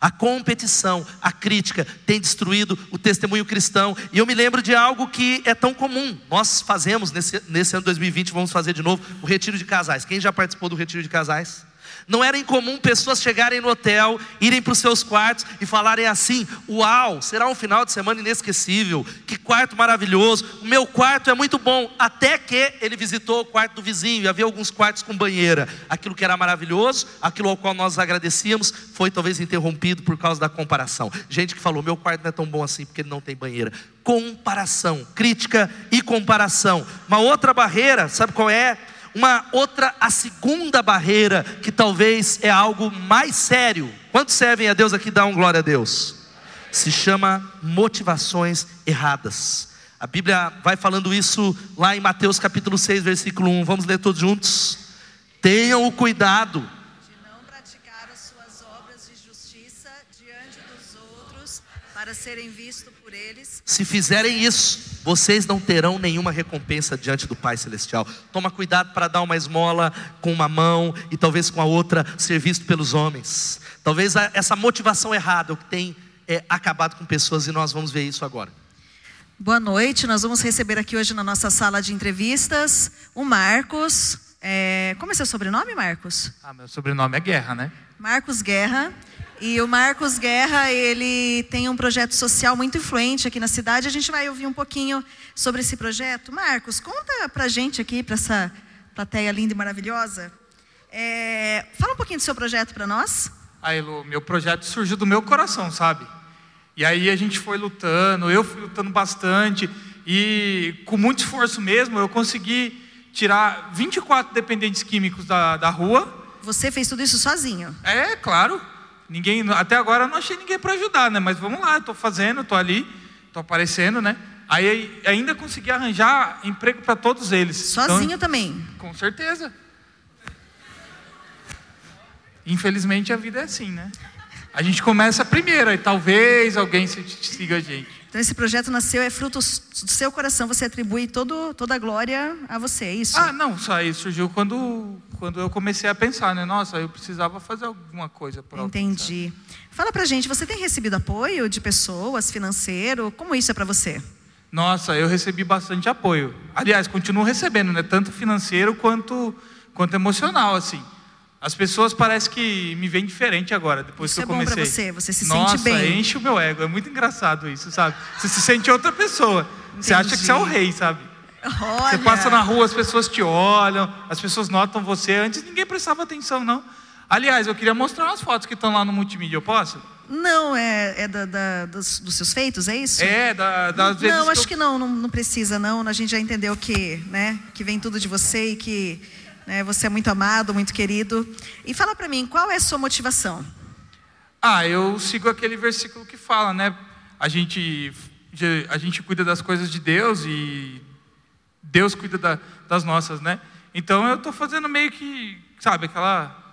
A competição, a crítica tem destruído o testemunho cristão. E eu me lembro de algo que é tão comum. Nós fazemos nesse, nesse ano 2020, vamos fazer de novo, o retiro de casais. Quem já participou do retiro de casais? Não era incomum pessoas chegarem no hotel, irem para os seus quartos e falarem assim: Uau, será um final de semana inesquecível, que quarto maravilhoso, o meu quarto é muito bom. Até que ele visitou o quarto do vizinho e havia alguns quartos com banheira. Aquilo que era maravilhoso, aquilo ao qual nós agradecíamos, foi talvez interrompido por causa da comparação. Gente que falou: Meu quarto não é tão bom assim porque ele não tem banheira. Comparação, crítica e comparação. Uma outra barreira, sabe qual é? Uma outra, a segunda barreira, que talvez é algo mais sério. Quantos servem a Deus aqui? Dá um glória a Deus. Se chama motivações erradas. A Bíblia vai falando isso lá em Mateus capítulo 6, versículo 1. Vamos ler todos juntos. Tenham o cuidado
De não praticar as suas obras de justiça diante dos outros, para serem vistos eles.
Se fizerem isso, vocês não terão nenhuma recompensa diante do Pai Celestial. Toma cuidado para dar uma esmola com uma mão e talvez com a outra ser visto pelos homens. Talvez essa motivação errada o que tem é, acabado com pessoas e nós vamos ver isso agora.
Boa noite, nós vamos receber aqui hoje na nossa sala de entrevistas o Marcos. É, como é seu sobrenome, Marcos?
Ah, meu sobrenome é Guerra, né?
Marcos Guerra. E o Marcos Guerra, ele tem um projeto social muito influente aqui na cidade. A gente vai ouvir um pouquinho sobre esse projeto. Marcos, conta pra gente aqui, para essa plateia linda e maravilhosa. É, fala um pouquinho do seu projeto para nós.
Aí, Lu, meu projeto surgiu do meu coração, sabe? E aí a gente foi lutando, eu fui lutando bastante e com muito esforço mesmo eu consegui tirar 24 dependentes químicos da, da rua.
Você fez tudo isso sozinho.
É, claro. Ninguém, até agora eu não achei ninguém para ajudar, né? Mas vamos lá, estou fazendo, estou ali, estou aparecendo, né? Aí ainda consegui arranjar emprego para todos eles.
Sozinho
Então,
também.
com certeza. Infelizmente a vida é assim, né? A gente começa primeiro, aí talvez alguém siga a gente.
Então esse projeto nasceu, é fruto do seu coração, você atribui todo, toda a glória a você, é isso?
Ah, não, isso aí surgiu quando, quando eu comecei a pensar, né? Nossa, eu precisava fazer alguma coisa para
Entendi. Fala pra gente, você tem recebido apoio de pessoas, financeiro? Como isso é pra você?
Nossa, eu recebi bastante apoio. Aliás, continuo recebendo, né? Tanto financeiro quanto, quanto emocional, assim. As pessoas parecem que me veem diferente agora, depois
Isso
que eu
é bom pra
comecei.
você, você se
Nossa,
sente bem.
enche o meu ego. É muito engraçado isso, sabe? Você se sente outra pessoa. Você acha que você é o rei, sabe?
Olha,
Você passa na rua, as pessoas te olham, as pessoas notam você. Antes ninguém prestava atenção, não. Aliás, eu queria mostrar umas fotos que estão lá no multimídia. Eu posso?
Não, é, é da- da- dos, dos seus feitos, é isso?
É, da, das vezes
não, acho
eu-
que não, não, não precisa não. A gente já entendeu que, né, que vem tudo de você e que né, você é muito amado, muito querido. E fala pra mim, qual é a sua motivação?
Ah, eu sigo aquele versículo que fala, né? A gente, a gente cuida das coisas de Deus e Deus cuida da- das nossas, né? Então eu estou fazendo meio que, sabe, aquela.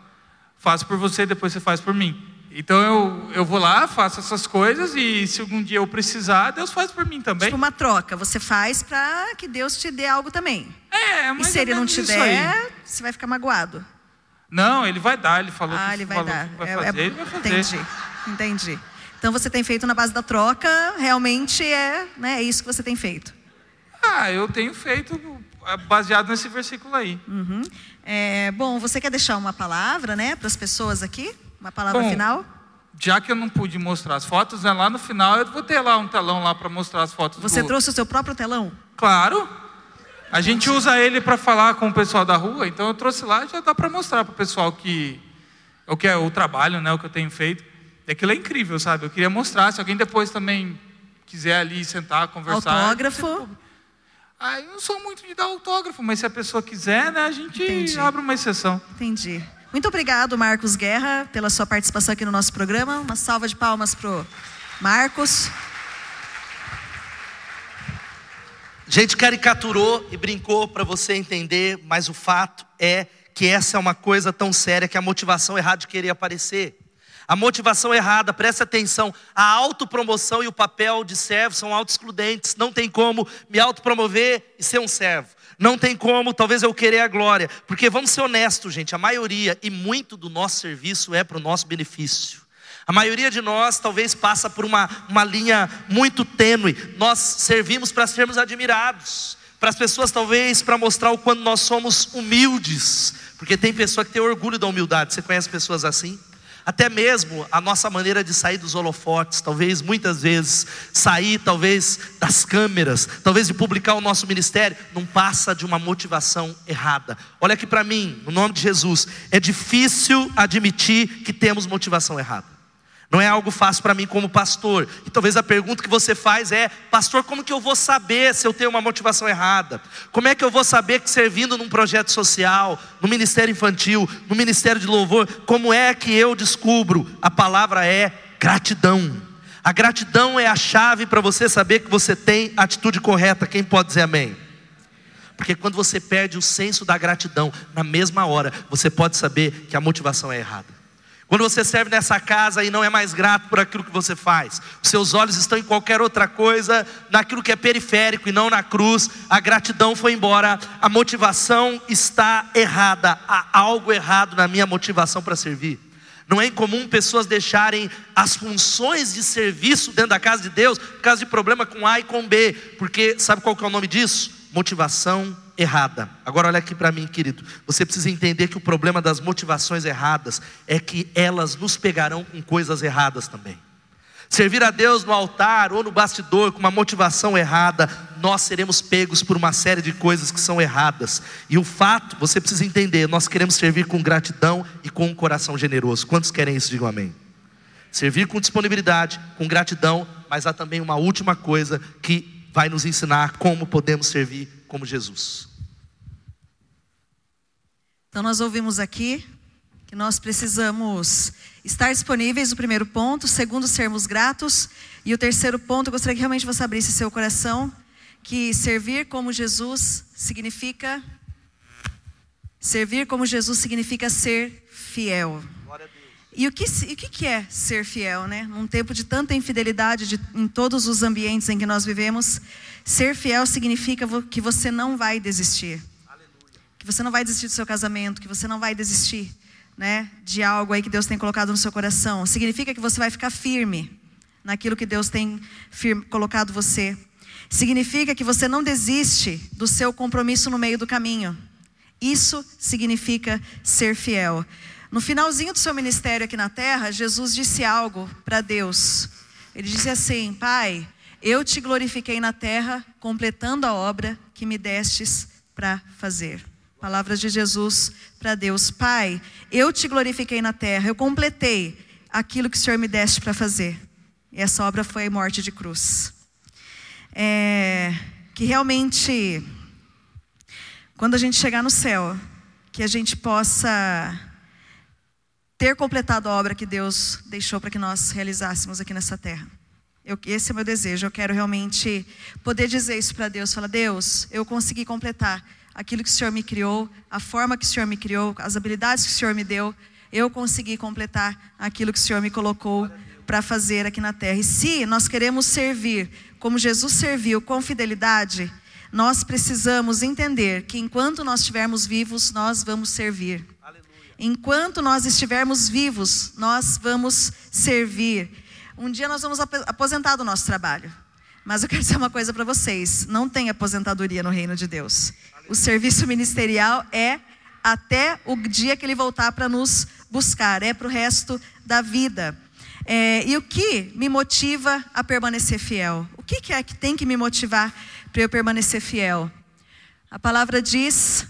Faço por você, depois você faz por mim. Então eu, eu vou lá, faço essas coisas e se algum dia eu precisar, Deus faz por mim também.
Tipo uma troca, você faz pra que Deus te dê algo também.
É,
E
mas
se ele não te der, você vai ficar magoado.
Não, ele vai dar, ele falou
Ah,
que
ele vai
falou
dar.
vai
É-
fazer,
é-
ele vai fazer.
Entendi, entendi. Então você tem feito na base da troca, realmente é, né, é isso que você tem feito.
Ah, eu tenho feito é, baseado nesse versículo aí.
Uhum. É, bom, você quer deixar uma palavra, né, para as pessoas aqui? Uma palavra
Bom,
final?
Já que eu não pude mostrar as fotos, né, lá no final eu vou ter lá um telão lá para mostrar as fotos.
Você
do...
trouxe o seu próprio telão?
Claro. A gente usa ele para falar com o pessoal da rua, então eu trouxe lá e já dá para mostrar para o pessoal que o que é o trabalho, né, o que eu tenho feito. Aquilo é incrível, sabe? Eu queria mostrar. Se alguém depois também quiser ali sentar, conversar.
Autógrafo?
Ah, eu não sou muito de dar autógrafo, mas se a pessoa quiser, né, a gente
Entendi.
abre uma exceção.
Entendi. Muito obrigado, Marcos Guerra, pela sua participação aqui no nosso programa. Uma salva de palmas pro Marcos.
A gente caricaturou e brincou para você entender, mas o fato é que essa é uma coisa tão séria que a motivação errada de querer aparecer. A motivação errada, preste atenção, a autopromoção e o papel de servo são auto-excludentes. Não tem como me autopromover e ser um servo. Não tem como, talvez eu querer a glória. Porque vamos ser honestos, gente, a maioria e muito do nosso serviço é para o nosso benefício. A maioria de nós talvez passa por uma, uma linha muito tênue. Nós servimos para sermos admirados. Para as pessoas, talvez, para mostrar o quanto nós somos humildes. Porque tem pessoa que tem orgulho da humildade. Você conhece pessoas assim? Até mesmo a nossa maneira de sair dos holofotes, talvez muitas vezes sair talvez das câmeras, talvez de publicar o nosso ministério, não passa de uma motivação errada. Olha aqui para mim, no nome de Jesus, é difícil admitir que temos motivação errada. Não é algo fácil para mim como pastor. E talvez a pergunta que você faz é: Pastor, como que eu vou saber se eu tenho uma motivação errada? Como é que eu vou saber que servindo num projeto social, no ministério infantil, no ministério de louvor, como é que eu descubro? A palavra é gratidão. A gratidão é a chave para você saber que você tem a atitude correta. Quem pode dizer amém? Porque quando você perde o senso da gratidão, na mesma hora, você pode saber que a motivação é errada. Quando você serve nessa casa e não é mais grato por aquilo que você faz, os seus olhos estão em qualquer outra coisa, naquilo que é periférico e não na cruz, a gratidão foi embora, a motivação está errada, há algo errado na minha motivação para servir. Não é incomum pessoas deixarem as funções de serviço dentro da casa de Deus por causa de problema com A e com B, porque sabe qual que é o nome disso? Motivação errada. Agora olha aqui para mim, querido. Você precisa entender que o problema das motivações erradas é que elas nos pegarão com coisas erradas também. Servir a Deus no altar ou no bastidor com uma motivação errada, nós seremos pegos por uma série de coisas que são erradas. E o fato, você precisa entender, nós queremos servir com gratidão e com um coração generoso. Quantos querem isso? Digam amém. Servir com disponibilidade, com gratidão, mas há também uma última coisa que vai nos ensinar como podemos servir como Jesus.
Então, nós ouvimos aqui que nós precisamos estar disponíveis, o primeiro ponto. Segundo, sermos gratos. E o terceiro ponto, eu gostaria que realmente você abrisse seu coração, que servir como Jesus significa. Servir como Jesus significa ser fiel. E o que, o que é ser fiel, né? Num tempo de tanta infidelidade de, em todos os ambientes em que nós vivemos, ser fiel significa que você não vai desistir. Que você não vai desistir do seu casamento, que você não vai desistir, né, de algo aí que Deus tem colocado no seu coração. Significa que você vai ficar firme naquilo que Deus tem firme, colocado você. Significa que você não desiste do seu compromisso no meio do caminho. Isso significa ser fiel. No finalzinho do seu ministério aqui na terra, Jesus disse algo para Deus. Ele disse assim: Pai, eu te glorifiquei na terra, completando a obra que me destes para fazer. Palavras de Jesus para Deus: Pai, eu te glorifiquei na terra, eu completei aquilo que o Senhor me deste para fazer. E essa obra foi a morte de cruz. É, que realmente, quando a gente chegar no céu, que a gente possa ter completado a obra que Deus deixou para que nós realizássemos aqui nessa terra. Eu, esse é o meu desejo. Eu quero realmente poder dizer isso para Deus. Falar, Deus, eu consegui completar aquilo que o Senhor me criou, a forma que o Senhor me criou, as habilidades que o Senhor me deu. Eu consegui completar aquilo que o Senhor me colocou para fazer aqui na terra. E se nós queremos servir como Jesus serviu, com fidelidade, nós precisamos entender que enquanto nós estivermos vivos, nós vamos servir. Enquanto nós estivermos vivos, nós vamos servir. Um dia nós vamos aposentar do nosso trabalho. Mas eu quero dizer uma coisa para vocês: não tem aposentadoria no reino de Deus. O serviço ministerial é até o dia que ele voltar para nos buscar, é para o resto da vida. É, e o que me motiva a permanecer fiel? O que, que é que tem que me motivar para eu permanecer fiel? A palavra diz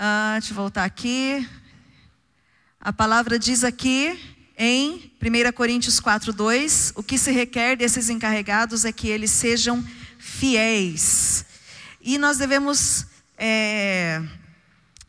ah, deixa eu voltar aqui. A palavra diz aqui em 1 Coríntios 4, 2: o que se requer desses encarregados é que eles sejam fiéis. E nós devemos é,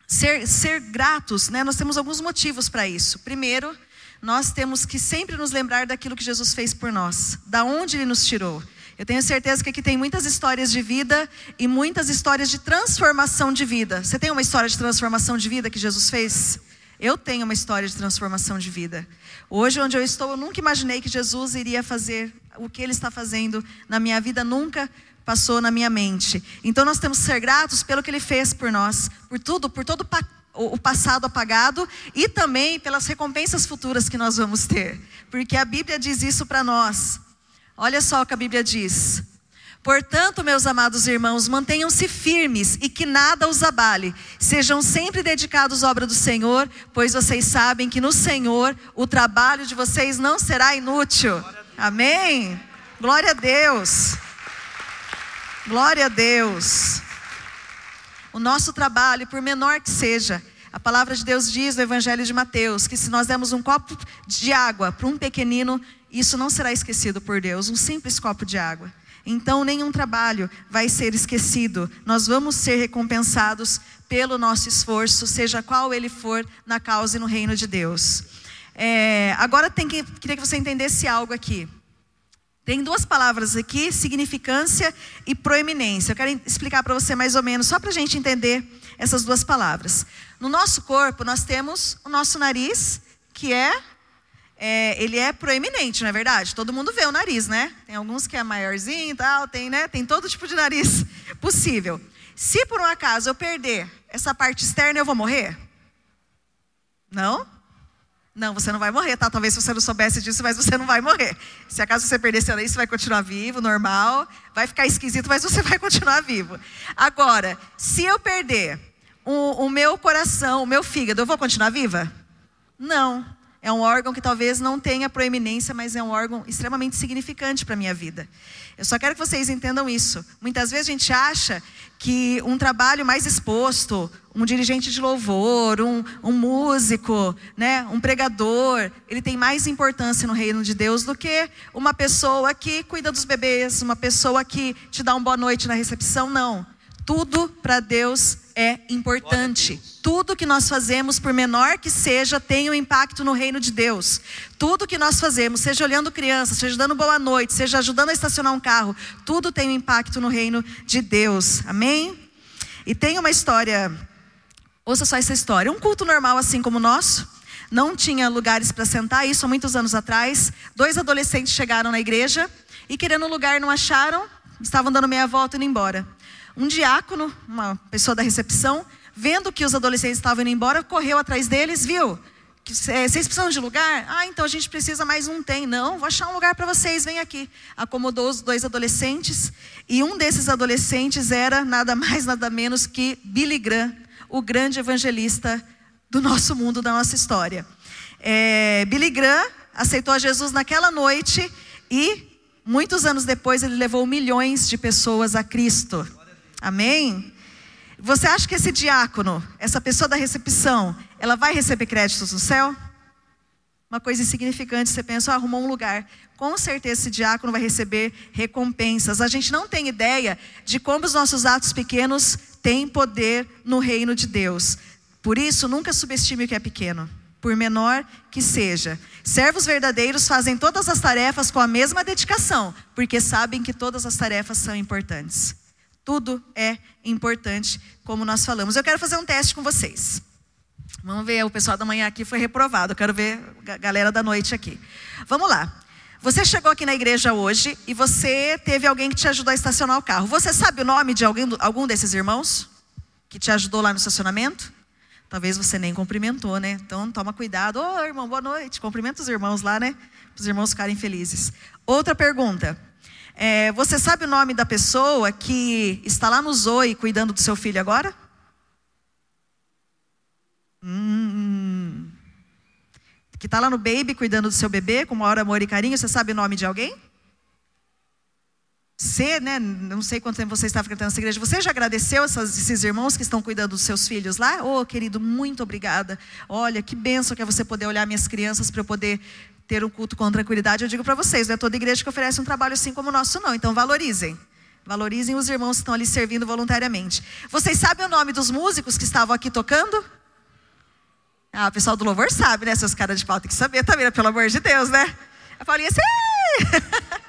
ser, ser gratos, né? nós temos alguns motivos para isso. Primeiro, nós temos que sempre nos lembrar daquilo que Jesus fez por nós, da onde Ele nos tirou. Eu tenho certeza que aqui tem muitas histórias de vida e muitas histórias de transformação de vida. Você tem uma história de transformação de vida que Jesus fez? Eu tenho uma história de transformação de vida. Hoje, onde eu estou, eu nunca imaginei que Jesus iria fazer o que ele está fazendo na minha vida, nunca passou na minha mente. Então, nós temos que ser gratos pelo que ele fez por nós, por tudo, por todo o passado apagado e também pelas recompensas futuras que nós vamos ter, porque a Bíblia diz isso para nós. Olha só o que a Bíblia diz. Portanto, meus amados irmãos, mantenham-se firmes e que nada os abale. Sejam sempre dedicados à obra do Senhor, pois vocês sabem que no Senhor o trabalho de vocês não será inútil. Amém? Glória a Deus. Glória a Deus. O nosso trabalho, por menor que seja, a palavra de Deus diz no Evangelho de Mateus que se nós demos um copo de água para um pequenino, isso não será esquecido por Deus, um simples copo de água. Então, nenhum trabalho vai ser esquecido. Nós vamos ser recompensados pelo nosso esforço, seja qual ele for, na causa e no reino de Deus. É, agora, tem que, queria que você entendesse algo aqui. Tem duas palavras aqui, significância e proeminência. Eu quero explicar para você mais ou menos, só para a gente entender essas duas palavras. No nosso corpo, nós temos o nosso nariz, que é é, ele é proeminente, não é verdade? Todo mundo vê o nariz, né? Tem alguns que é maiorzinho e tal, tem, né? Tem todo tipo de nariz possível. Se por um acaso eu perder essa parte externa, eu vou morrer? Não? Não, você não vai morrer, tá? Talvez você não soubesse disso, mas você não vai morrer. Se acaso você perder seu nariz, você vai continuar vivo, normal. Vai ficar esquisito, mas você vai continuar vivo. Agora, se eu perder o, o meu coração, o meu fígado, eu vou continuar viva? Não. É um órgão que talvez não tenha proeminência, mas é um órgão extremamente significante para a minha vida. Eu só quero que vocês entendam isso. Muitas vezes a gente acha que um trabalho mais exposto, um dirigente de louvor, um, um músico, né, um pregador, ele tem mais importância no reino de Deus do que uma pessoa que cuida dos bebês, uma pessoa que te dá uma boa noite na recepção. Não. Tudo para Deus é importante. Tudo que nós fazemos, por menor que seja, tem um impacto no reino de Deus. Tudo que nós fazemos, seja olhando crianças, seja dando boa noite, seja ajudando a estacionar um carro, tudo tem um impacto no reino de Deus. Amém? E tem uma história, ouça só essa história. Um culto normal assim como o nosso, não tinha lugares para sentar, isso há muitos anos atrás. Dois adolescentes chegaram na igreja e querendo um lugar não acharam, estavam dando meia volta e indo embora. Um diácono, uma pessoa da recepção, vendo que os adolescentes estavam indo embora, correu atrás deles, viu? É, vocês precisam de lugar? Ah, então a gente precisa mais um. Tem. Não, vou achar um lugar para vocês, vem aqui. Acomodou os dois adolescentes. E um desses adolescentes era nada mais, nada menos que Billy Graham, o grande evangelista do nosso mundo, da nossa história. É, Billy Graham aceitou a Jesus naquela noite e, muitos anos depois, ele levou milhões de pessoas a Cristo. Amém? Você acha que esse diácono, essa pessoa da recepção, ela vai receber créditos no céu? Uma coisa insignificante, você pensa, oh, arrumou um lugar. Com certeza esse diácono vai receber recompensas. A gente não tem ideia de como os nossos atos pequenos têm poder no reino de Deus. Por isso, nunca subestime o que é pequeno, por menor que seja. Servos verdadeiros fazem todas as tarefas com a mesma dedicação, porque sabem que todas as tarefas são importantes. Tudo é importante, como nós falamos. Eu quero fazer um teste com vocês. Vamos ver, o pessoal da manhã aqui foi reprovado. Eu quero ver a galera da noite aqui. Vamos lá. Você chegou aqui na igreja hoje e você teve alguém que te ajudou a estacionar o carro. Você sabe o nome de alguém, algum desses irmãos que te ajudou lá no estacionamento? Talvez você nem cumprimentou, né? Então toma cuidado. Ô oh, irmão, boa noite. Cumprimenta os irmãos lá, né? Para os irmãos ficarem felizes. Outra pergunta. É, você sabe o nome da pessoa que está lá no Zoe cuidando do seu filho agora? Hum, que está lá no Baby cuidando do seu bebê com maior amor e carinho. Você sabe o nome de alguém? Você, né? Não sei quanto tempo você está frequentando essa igreja. Você já agradeceu essas, esses irmãos que estão cuidando dos seus filhos lá? Oh, querido, muito obrigada. Olha, que benção que é você poder olhar minhas crianças para eu poder ter um culto com tranquilidade, eu digo para vocês, não é toda igreja que oferece um trabalho assim como o nosso, não. Então valorizem. Valorizem os irmãos que estão ali servindo voluntariamente. Vocês sabem o nome dos músicos que estavam aqui tocando? Ah, o pessoal do louvor sabe, né? Seus caras de pau tem que saber também, né? pelo amor de Deus, né? A Paulinha assim.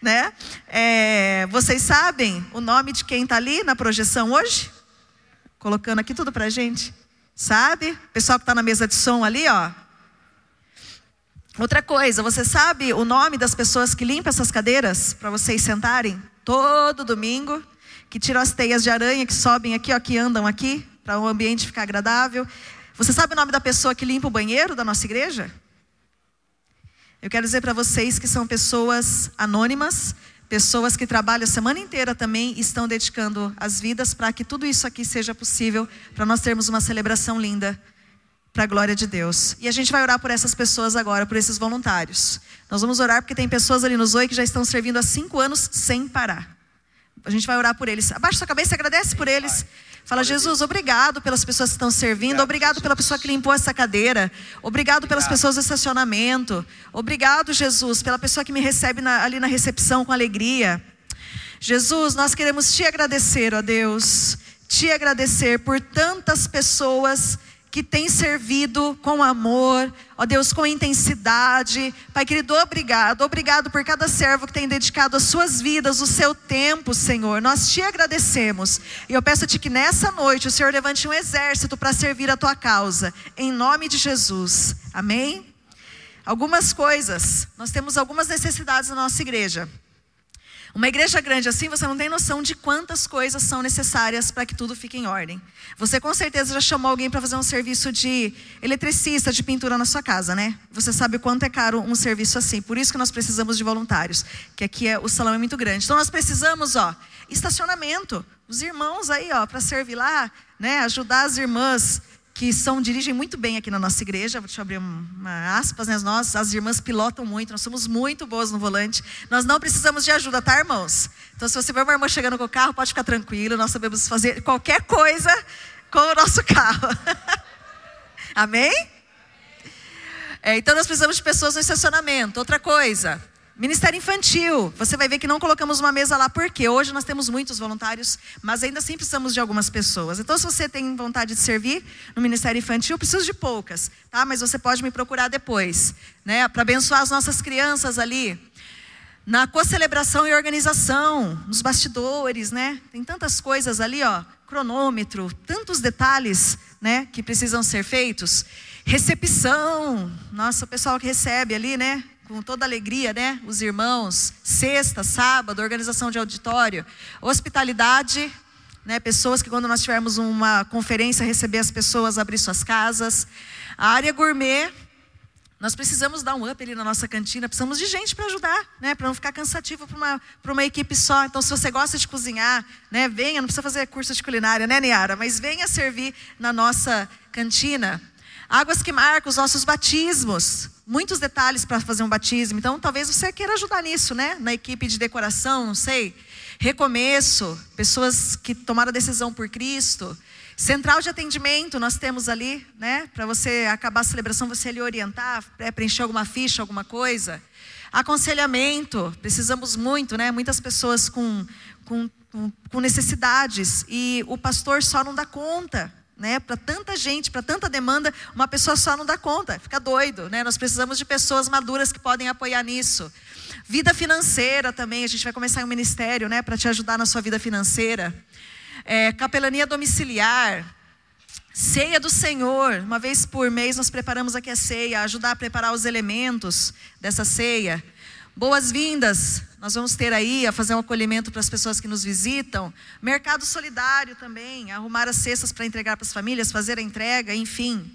né? É, vocês sabem o nome de quem está ali na projeção hoje? Colocando aqui tudo para gente. Sabe? Pessoal que está na mesa de som ali, ó. Outra coisa, você sabe o nome das pessoas que limpam essas cadeiras para vocês sentarem todo domingo? Que tiram as teias de aranha que sobem aqui, ó, que andam aqui, para o ambiente ficar agradável. Você sabe o nome da pessoa que limpa o banheiro da nossa igreja? Eu quero dizer para vocês que são pessoas anônimas, pessoas que trabalham a semana inteira também e estão dedicando as vidas para que tudo isso aqui seja possível, para nós termos uma celebração linda para a glória de Deus. E a gente vai orar por essas pessoas agora, por esses voluntários. Nós vamos orar porque tem pessoas ali no Zoe que já estão servindo há cinco anos sem parar. A gente vai orar por eles. Abaixa sua cabeça e agradece por eles. Fala, Jesus, obrigado pelas pessoas que estão servindo, obrigado pela pessoa que limpou essa cadeira, obrigado pelas pessoas do estacionamento, obrigado, Jesus, pela pessoa que me recebe na, ali na recepção com alegria. Jesus, nós queremos te agradecer, ó Deus, te agradecer por tantas pessoas que tem servido com amor, ó Deus, com intensidade. Pai querido, obrigado, obrigado por cada servo que tem dedicado as suas vidas, o seu tempo, Senhor. Nós te agradecemos. E eu peço-te que nessa noite o Senhor levante um exército para servir a tua causa, em nome de Jesus. Amém? Algumas coisas, nós temos algumas necessidades na nossa igreja. Uma igreja grande assim, você não tem noção de quantas coisas são necessárias para que tudo fique em ordem. Você com certeza já chamou alguém para fazer um serviço de eletricista, de pintura na sua casa, né? Você sabe quanto é caro um serviço assim. Por isso que nós precisamos de voluntários, que aqui é, o salão é muito grande. Então nós precisamos, ó, estacionamento. Os irmãos aí, ó, para servir lá, né? Ajudar as irmãs que são dirigem muito bem aqui na nossa igreja. Deixa eu abrir uma aspas, né? Nós, as irmãs pilotam muito, nós somos muito boas no volante. Nós não precisamos de ajuda, tá, irmãos? Então, se você vê uma irmã chegando com o carro, pode ficar tranquilo, nós sabemos fazer qualquer coisa com o nosso carro. Amém? É, então, nós precisamos de pessoas no estacionamento. Outra coisa, Ministério Infantil, você vai ver que não colocamos uma mesa lá, porque hoje nós temos muitos voluntários, mas ainda assim precisamos de algumas pessoas. Então, se você tem vontade de servir no Ministério Infantil, preciso de poucas, tá? Mas você pode me procurar depois, né? Para abençoar as nossas crianças ali. Na co-celebração e organização, nos bastidores, né? Tem tantas coisas ali, ó, cronômetro, tantos detalhes, né, que precisam ser feitos. Recepção, nossa, o pessoal que recebe ali, né? Com toda alegria, né? Os irmãos, sexta, sábado, organização de auditório, hospitalidade, né? Pessoas que quando nós tivermos uma conferência receber as pessoas, abrir suas casas, a área gourmet, nós precisamos dar um up ali na nossa cantina, precisamos de gente para ajudar, né? Para não ficar cansativo para uma, uma equipe só. Então, se você gosta de cozinhar, né? Venha, não precisa fazer curso de culinária, né, Niara? Mas venha servir na nossa cantina. Águas que marcam os nossos batismos. Muitos detalhes para fazer um batismo. Então, talvez você queira ajudar nisso, né? Na equipe de decoração, não sei. Recomeço, pessoas que tomaram a decisão por Cristo. Central de atendimento, nós temos ali, né? Para você acabar a celebração, você ali orientar, é, preencher alguma ficha, alguma coisa. Aconselhamento, precisamos muito, né? Muitas pessoas com, com, com necessidades e o pastor só não dá conta né? Para tanta gente, para tanta demanda, uma pessoa só não dá conta, fica doido, né? Nós precisamos de pessoas maduras que podem apoiar nisso. Vida financeira também, a gente vai começar um ministério, né, para te ajudar na sua vida financeira. É, capelania domiciliar, ceia do Senhor, uma vez por mês nós preparamos aqui a ceia, ajudar a preparar os elementos dessa ceia. Boas-vindas, nós vamos ter aí a fazer um acolhimento para as pessoas que nos visitam. Mercado solidário também, arrumar as cestas para entregar para as famílias, fazer a entrega, enfim.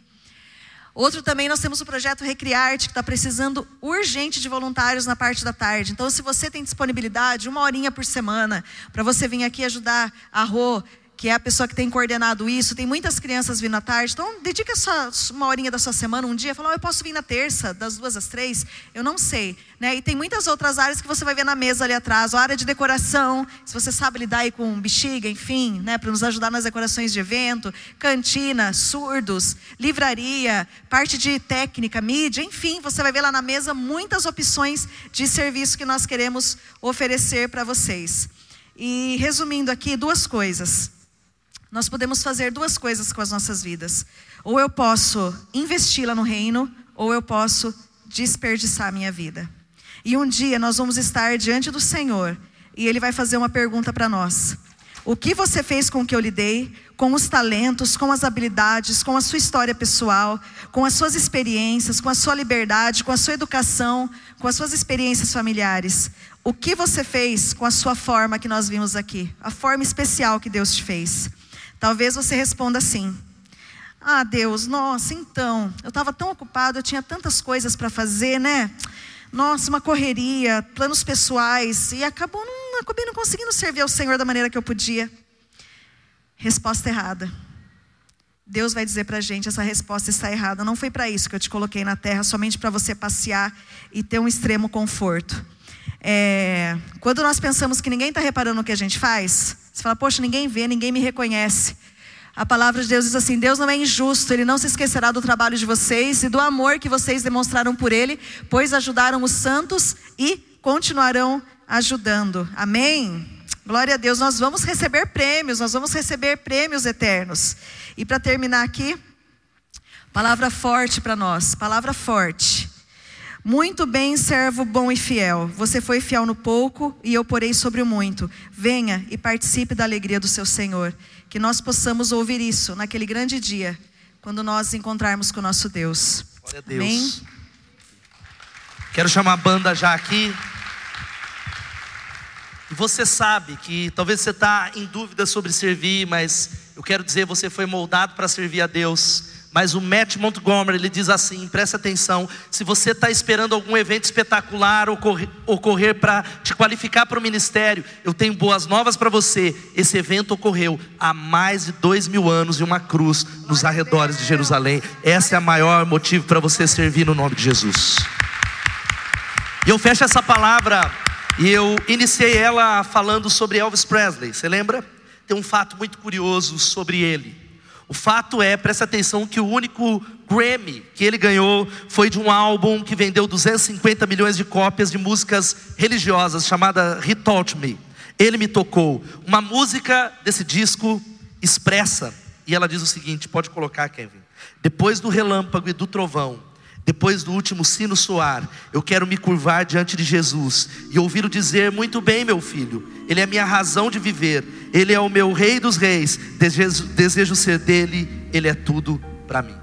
Outro também, nós temos o projeto Recriarte, que está precisando urgente de voluntários na parte da tarde. Então, se você tem disponibilidade, uma horinha por semana, para você vir aqui ajudar a Rô que é a pessoa que tem coordenado isso, tem muitas crianças vindo à tarde, então dedica uma horinha da sua semana, um dia, fala, oh, eu posso vir na terça, das duas às três, eu não sei, né? E tem muitas outras áreas que você vai ver na mesa ali atrás, a área de decoração, se você sabe lidar aí com bexiga, enfim, né, para nos ajudar nas decorações de evento, cantina, surdos, livraria, parte de técnica, mídia, enfim, você vai ver lá na mesa muitas opções de serviço que nós queremos oferecer para vocês. E resumindo aqui, duas coisas. Nós podemos fazer duas coisas com as nossas vidas. Ou eu posso investi-la no reino, ou eu posso desperdiçar a minha vida. E um dia nós vamos estar diante do Senhor e Ele vai fazer uma pergunta para nós: O que você fez com o que eu lhe dei? com os talentos, com as habilidades, com a sua história pessoal, com as suas experiências, com a sua liberdade, com a sua educação, com as suas experiências familiares. O que você fez com a sua forma que nós vimos aqui? A forma especial que Deus te fez. Talvez você responda assim: Ah, Deus, nossa, então, eu estava tão ocupado, eu tinha tantas coisas para fazer, né? Nossa, uma correria, planos pessoais, e acabou não, acabei não conseguindo servir ao Senhor da maneira que eu podia. Resposta errada. Deus vai dizer para a gente: essa resposta está errada. Não foi para isso que eu te coloquei na terra, somente para você passear e ter um extremo conforto. É, quando nós pensamos que ninguém está reparando no que a gente faz, você fala, poxa, ninguém vê, ninguém me reconhece. A palavra de Deus diz assim: Deus não é injusto, Ele não se esquecerá do trabalho de vocês e do amor que vocês demonstraram por Ele, pois ajudaram os santos e continuarão ajudando. Amém? Glória a Deus, nós vamos receber prêmios, nós vamos receber prêmios eternos. E para terminar aqui, palavra forte para nós, palavra forte. Muito bem, servo bom e fiel. Você foi fiel no pouco e eu porei sobre o muito. Venha e participe da alegria do seu Senhor. Que nós possamos ouvir isso naquele grande dia, quando nós encontrarmos com o nosso Deus.
Glória a Deus. Amém? Quero chamar a banda já aqui. E você sabe que talvez você está em dúvida sobre servir, mas eu quero dizer, você foi moldado para servir a Deus. Mas o Matt Montgomery, ele diz assim, presta atenção, se você está esperando algum evento espetacular ocorrer, ocorrer para te qualificar para o ministério, eu tenho boas novas para você. Esse evento ocorreu há mais de dois mil anos em uma cruz nos arredores de Jerusalém. Essa é a maior motivo para você servir no nome de Jesus. E eu fecho essa palavra e eu iniciei ela falando sobre Elvis Presley. Você lembra? Tem um fato muito curioso sobre ele. O fato é, presta atenção, que o único Grammy que ele ganhou foi de um álbum que vendeu 250 milhões de cópias de músicas religiosas, chamada He Taught Me. Ele me tocou. Uma música desse disco expressa, e ela diz o seguinte: pode colocar, Kevin. Depois do relâmpago e do trovão, depois do último sino soar, eu quero me curvar diante de Jesus e ouvi-lo dizer: Muito bem, meu filho, Ele é minha razão de viver, Ele é o meu Rei dos Reis, desejo, desejo ser dele, Ele é tudo para mim.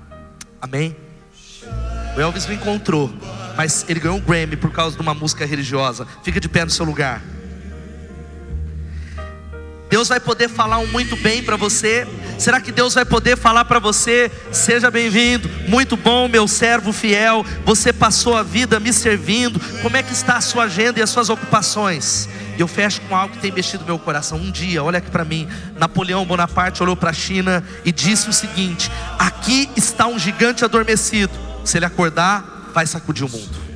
Amém? O Elvis me encontrou, mas ele ganhou um Grammy por causa de uma música religiosa. Fica de pé no seu lugar. Deus vai poder falar um muito bem para você. Será que Deus vai poder falar para você? Seja bem-vindo, muito bom, meu servo fiel. Você passou a vida me servindo. Como é que está a sua agenda e as suas ocupações? E eu fecho com algo que tem mexido meu coração. Um dia, olha aqui para mim, Napoleão Bonaparte olhou para a China e disse o seguinte: Aqui está um gigante adormecido. Se ele acordar, vai sacudir o mundo.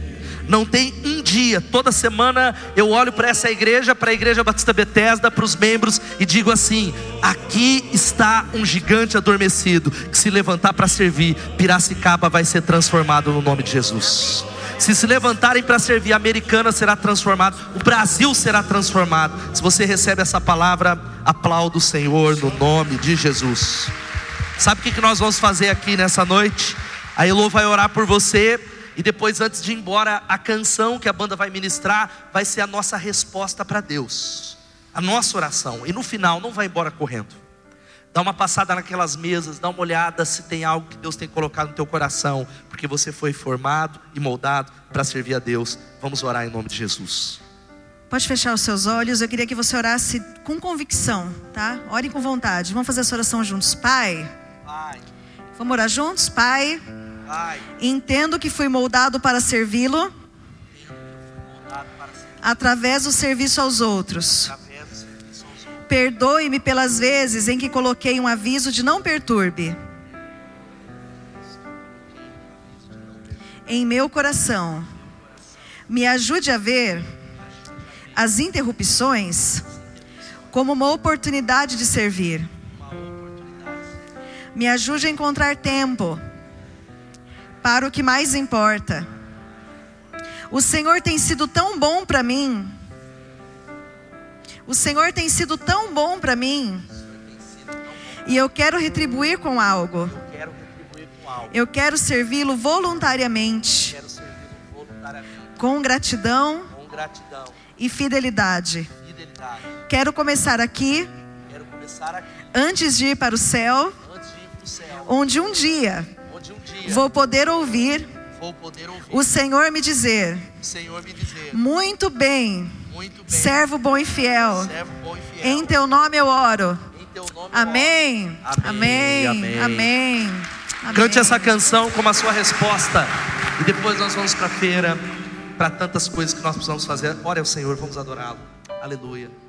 Não tem um dia, toda semana eu olho para essa igreja, para a igreja Batista Bethesda, para os membros e digo assim: aqui está um gigante adormecido que se levantar para servir, Piracicaba vai ser transformado no nome de Jesus. Se se levantarem para servir, a americana será transformada, o Brasil será transformado. Se você recebe essa palavra, aplauda o Senhor no nome de Jesus. Sabe o que nós vamos fazer aqui nessa noite? A Elo vai orar por você e depois, antes de ir embora, a canção que a banda vai ministrar vai ser a nossa resposta para Deus, a nossa oração. E no final, não vai embora correndo. Dá uma passada naquelas mesas, dá uma olhada se tem algo que Deus tem colocado no teu coração, porque você foi formado e moldado para servir a Deus. Vamos orar em nome de Jesus.
Pode fechar os seus olhos. Eu queria que você orasse com convicção, tá? Ore com vontade. Vamos fazer essa oração juntos, Pai. Pai. Vamos orar juntos, Pai. Entendo que fui moldado para servi-lo através do serviço aos outros. Perdoe-me pelas vezes em que coloquei um aviso de não perturbe. Em meu coração, me ajude a ver as interrupções como uma oportunidade de servir. Me ajude a encontrar tempo para o que mais importa. O Senhor tem sido tão bom para mim. O Senhor tem sido tão bom para mim. E eu quero retribuir com algo. Eu quero servi-lo voluntariamente. Com gratidão. E fidelidade. Quero começar aqui. Antes de ir para o céu, onde um dia vou poder ouvir o Senhor me dizer: Muito bem, servo bom e fiel. Em teu nome eu oro. Amém.
Amém,
Amém.
amém.
Amém.
Cante essa canção como a sua resposta. E depois nós vamos para a feira, para tantas coisas que nós precisamos fazer. Ore ao Senhor, vamos adorá-lo. Aleluia.